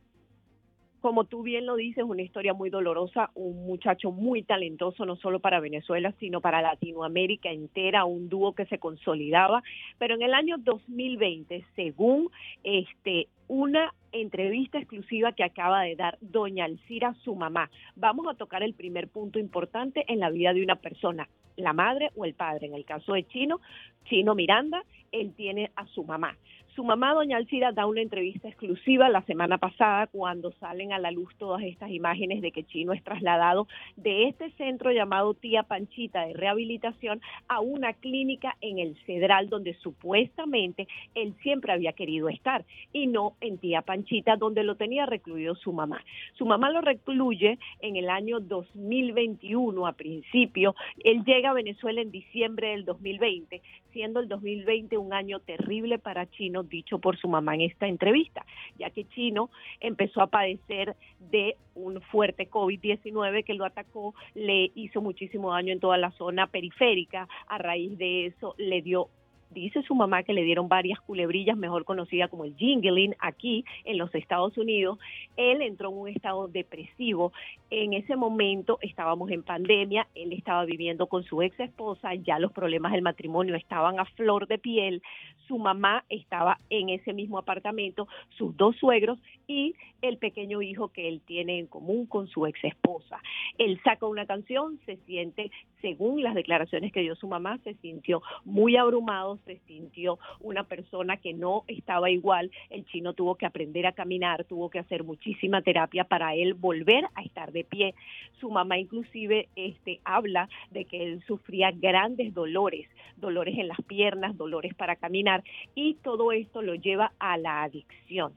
Como tú bien lo dices, una historia muy dolorosa, un muchacho muy talentoso, no solo para Venezuela, sino para Latinoamérica entera, un dúo que se consolidaba. Pero en el año 2020, según este una entrevista exclusiva que acaba de dar doña Alcira, su mamá, vamos a tocar el primer punto importante en la vida de una persona, la madre o el padre. En el caso de Chino, Chino Miranda, él tiene a su mamá. Su mamá, doña Alcira, da una entrevista exclusiva la semana pasada cuando salen a la luz todas estas imágenes de que Chino es trasladado de este centro llamado Tía Panchita de rehabilitación a una clínica en el Cedral donde supuestamente él siempre había querido estar y no en Tía Panchita donde lo tenía recluido su mamá. Su mamá lo recluye en el año 2021 a principio. Él llega a Venezuela en diciembre del 2020, siendo el 2020 un año terrible para Chino, dicho por su mamá en esta entrevista, ya que Chino empezó a padecer de un fuerte COVID-19 que lo atacó, le hizo muchísimo daño en toda la zona periférica, a raíz de eso le dio dice su mamá que le dieron varias culebrillas, mejor conocida como el jingling, aquí en los Estados Unidos. Él entró en un estado depresivo. En ese momento estábamos en pandemia, él estaba viviendo con su ex esposa, ya los problemas del matrimonio estaban a flor de piel. Su mamá estaba en ese mismo apartamento, sus dos suegros y el pequeño hijo que él tiene en común con su ex esposa. Él saca una canción, se siente, según las declaraciones que dio su mamá, se sintió muy abrumado, se sintió una persona que no estaba igual. El chino tuvo que aprender a caminar, tuvo que hacer muchísima terapia para él volver a estar de pie. Su mamá inclusive este, habla de que él sufría grandes dolores, dolores en las piernas, dolores para caminar y todo esto lo lleva a la adicción.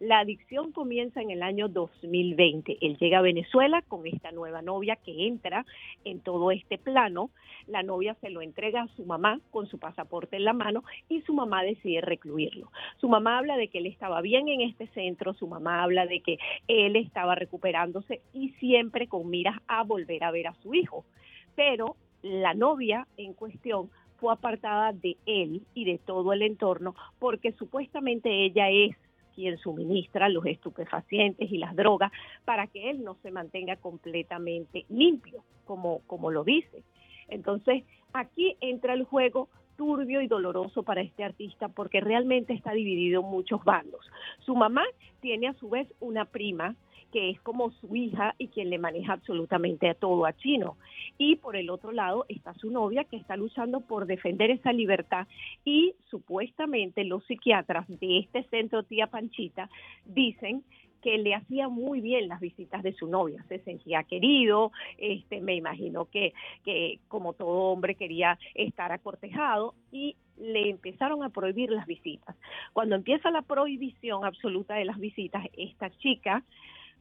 La adicción comienza en el año 2020. Él llega a Venezuela con esta nueva novia que entra en todo este plano. La novia se lo entrega a su mamá con su pasaporte en la mano y su mamá decide recluirlo. Su mamá habla de que él estaba bien en este centro, su mamá habla de que él estaba recuperándose y siempre con miras a volver a ver a su hijo. Pero la novia en cuestión fue apartada de él y de todo el entorno porque supuestamente ella es quien suministra los estupefacientes y las drogas para que él no se mantenga completamente limpio, como, como lo dice. Entonces, aquí entra el juego turbio y doloroso para este artista porque realmente está dividido en muchos bandos. Su mamá tiene a su vez una prima que es como su hija y quien le maneja absolutamente a todo a Chino. Y por el otro lado está su novia que está luchando por defender esa libertad y supuestamente los psiquiatras de este centro Tía Panchita dicen que le hacía muy bien las visitas de su novia, se sentía querido, este, me imagino que, que como todo hombre quería estar acortejado y le empezaron a prohibir las visitas. Cuando empieza la prohibición absoluta de las visitas, esta chica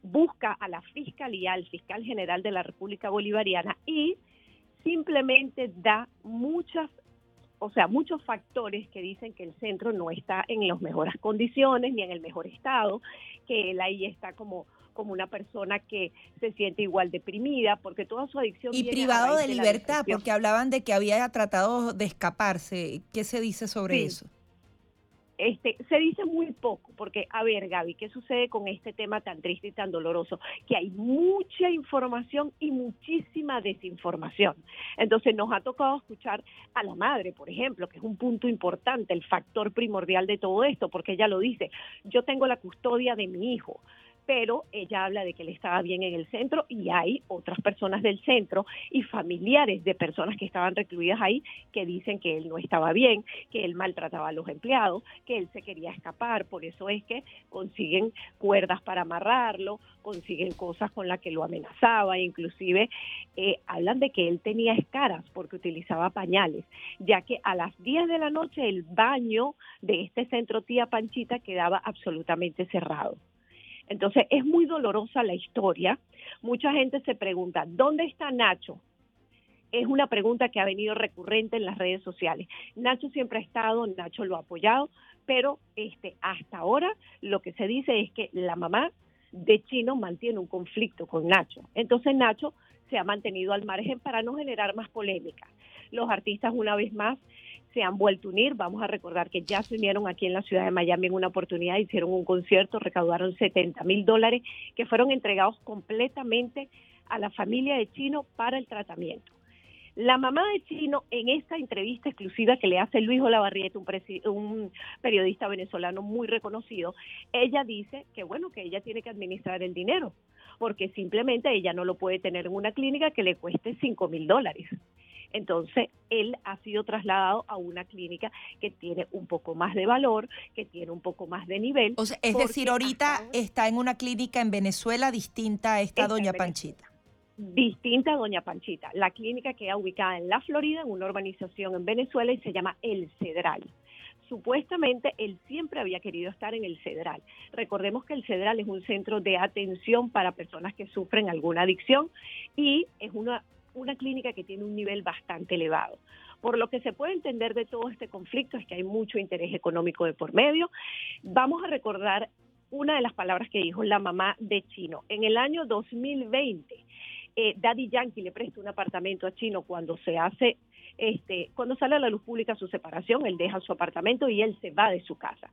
busca a la Fiscalía, al fiscal general de la República Bolivariana y simplemente da muchas o sea, muchos factores que dicen que el centro no está en las mejores condiciones ni en el mejor estado, que él ahí está como como una persona que se siente igual deprimida porque toda su adicción y privado de, libertad porque hablaban de que había tratado de escaparse. Qué se dice sobre eso este, se dice muy poco, porque, a ver, Gaby, ¿qué sucede con este tema tan triste y tan doloroso? Que hay mucha información y muchísima desinformación. Entonces, nos ha tocado escuchar a la madre, por ejemplo, que es un punto importante, el factor primordial de todo esto, porque ella lo dice, yo tengo la custodia de mi hijo, pero ella habla de que él estaba bien en el centro y hay otras personas del centro y familiares de personas que estaban recluidas ahí que dicen que él no estaba bien, que él maltrataba a los empleados, que él se quería escapar, por eso es que consiguen cuerdas para amarrarlo, consiguen cosas con las que lo amenazaba, inclusive eh, hablan de que él tenía escaras porque utilizaba pañales, ya que a las 10 de la noche el baño de este centro tía Panchita quedaba absolutamente cerrado. Entonces es muy dolorosa la historia. Mucha gente se pregunta, ¿dónde está Nacho? Es una pregunta que ha venido recurrente en las redes sociales. Nacho siempre ha estado, Nacho lo ha apoyado, pero este, hasta ahora lo que se dice es que la mamá de Chino mantiene un conflicto con Nacho. Entonces Nacho se ha mantenido al margen para no generar más polémica. Los artistas una vez más se han vuelto a unir. Vamos a recordar que ya se unieron aquí en la ciudad de Miami en una oportunidad, hicieron un concierto, recaudaron 70 mil dólares que fueron entregados completamente a la familia de Chino para el tratamiento. La mamá de Chino, en esta entrevista exclusiva que le hace Luis Olavarrieta, un, un, periodista venezolano muy reconocido, ella dice que bueno, que ella tiene que administrar el dinero, porque simplemente ella no lo puede tener en una clínica que le cueste 5 mil dólares. Entonces, él ha sido trasladado a una clínica que tiene un poco más de valor, que tiene un poco más de nivel. O sea, es decir, ahorita está en una clínica en Venezuela distinta a esta Doña Panchita distinta a Doña Panchita. La clínica queda ubicada en la Florida, en una urbanización en Venezuela y se llama El Cedral. Supuestamente él siempre había querido estar en el Cedral. Recordemos que el Cedral es un centro de atención para personas que sufren alguna adicción y es una una clínica que tiene un nivel bastante elevado. Por lo que se puede entender de todo este conflicto es que hay mucho interés económico de por medio. Vamos a recordar una de las palabras que dijo la mamá de Chino. En el año 2020, eh, Daddy Yankee le presta un apartamento a Chino cuando se hace este, cuando sale a la luz pública su separación, él deja su apartamento y él se va de su casa.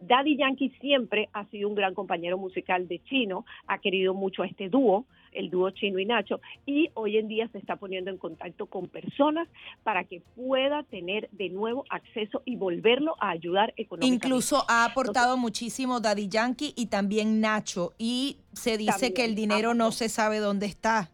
Daddy Yankee siempre ha sido un gran compañero musical de Chino, ha querido mucho a este dúo, el dúo Chino y Nacho, y hoy en día se está poniendo en contacto con personas para que pueda tener de nuevo acceso y volverlo a ayudar económicamente. Incluso ha aportado muchísimo Daddy Yankee y también Nacho, y se dice que el dinero no se sabe dónde está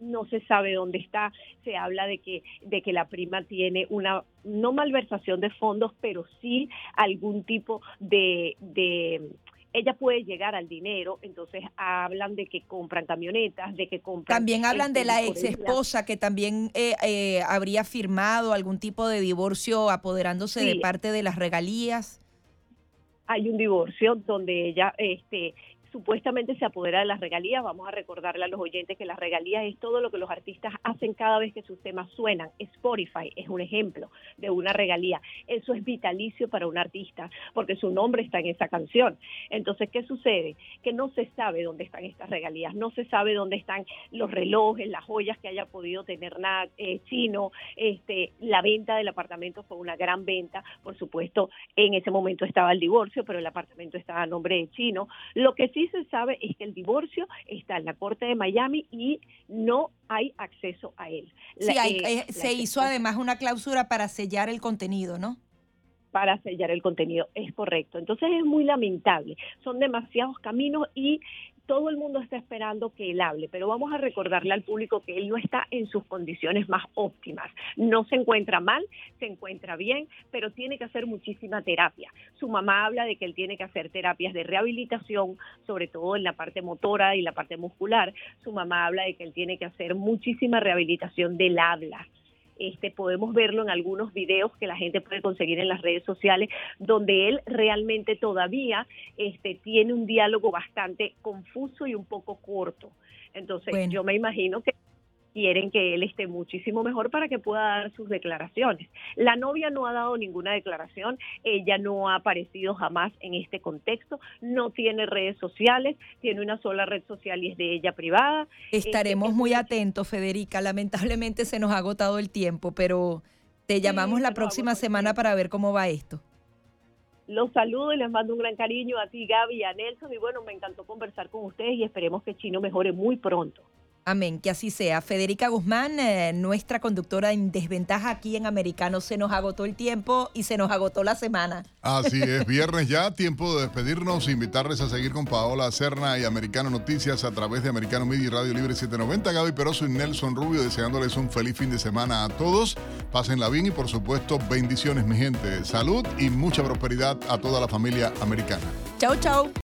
no se sabe dónde está, se habla de que, de que la prima tiene una, no malversación de fondos, pero sí algún tipo de, de ella puede llegar al dinero, entonces hablan de que compran camionetas, de que compran... También hablan de este, la ex esposa que también eh, eh, habría firmado algún tipo de divorcio apoderándose de parte de las regalías. hay un divorcio donde ella este supuestamente se apodera de las regalías. Vamos a recordarle a los oyentes que las regalías es todo lo que los artistas hacen cada vez que sus temas suenan. Spotify es un ejemplo de una regalía. Eso es vitalicio para un artista porque su nombre está en esa canción. Entonces, ¿qué sucede? Que no se sabe dónde están estas regalías, no se sabe dónde están los relojes, las joyas que haya podido tener nada, eh, Chino. Este, la venta del apartamento fue una gran venta. Por supuesto, en ese momento estaba el divorcio, pero el apartamento estaba a nombre de Chino. Lo que sí se sabe es que el divorcio está en la corte de Miami y no hay acceso a él. Sí, La- hay- eh, eh, se hizo además una cláusula para sellar el contenido, ¿no? para sellar el contenido. Es correcto. Entonces es muy lamentable. Son demasiados caminos y todo el mundo está esperando que él hable, pero vamos a recordarle al público que él no está en sus condiciones más óptimas. No se encuentra mal, se encuentra bien, pero tiene que hacer muchísima terapia. Su mamá habla de que él tiene que hacer terapias de rehabilitación, sobre todo en la parte motora y la parte muscular. Su mamá habla de que él tiene que hacer muchísima rehabilitación del habla. Este, podemos verlo en algunos videos que la gente puede conseguir en las redes sociales, donde él realmente todavía este, tiene un diálogo bastante confuso y un poco corto. Entonces, Bueno. yo me imagino que quieren que él esté muchísimo mejor para que pueda dar sus declaraciones. La novia no ha dado ninguna declaración, ella no ha aparecido jamás en este contexto, no tiene redes sociales, tiene una sola red social y es de ella privada. Estaremos muy atentos, Federica. Lamentablemente se nos ha agotado el tiempo, pero te llamamos la próxima semana para ver cómo va esto. Los saludo y les mando un gran cariño a ti, Gaby, a Nelson. Y bueno, me encantó conversar con ustedes y esperemos que Chino mejore muy pronto. Amén, que así sea. Federica Guzmán, eh, nuestra conductora en desventaja aquí en Americano, se nos agotó el tiempo y se nos agotó la semana. Así es, viernes ya, tiempo de despedirnos, invitarles a seguir con Paola Cerna y Americano Noticias a través de Americano Media y Radio Libre 790. Gaby Peroso y Nelson Rubio deseándoles un feliz fin de semana a todos. Pásenla bien y por supuesto bendiciones mi gente. Salud y mucha prosperidad a toda la familia americana. Chau, chau.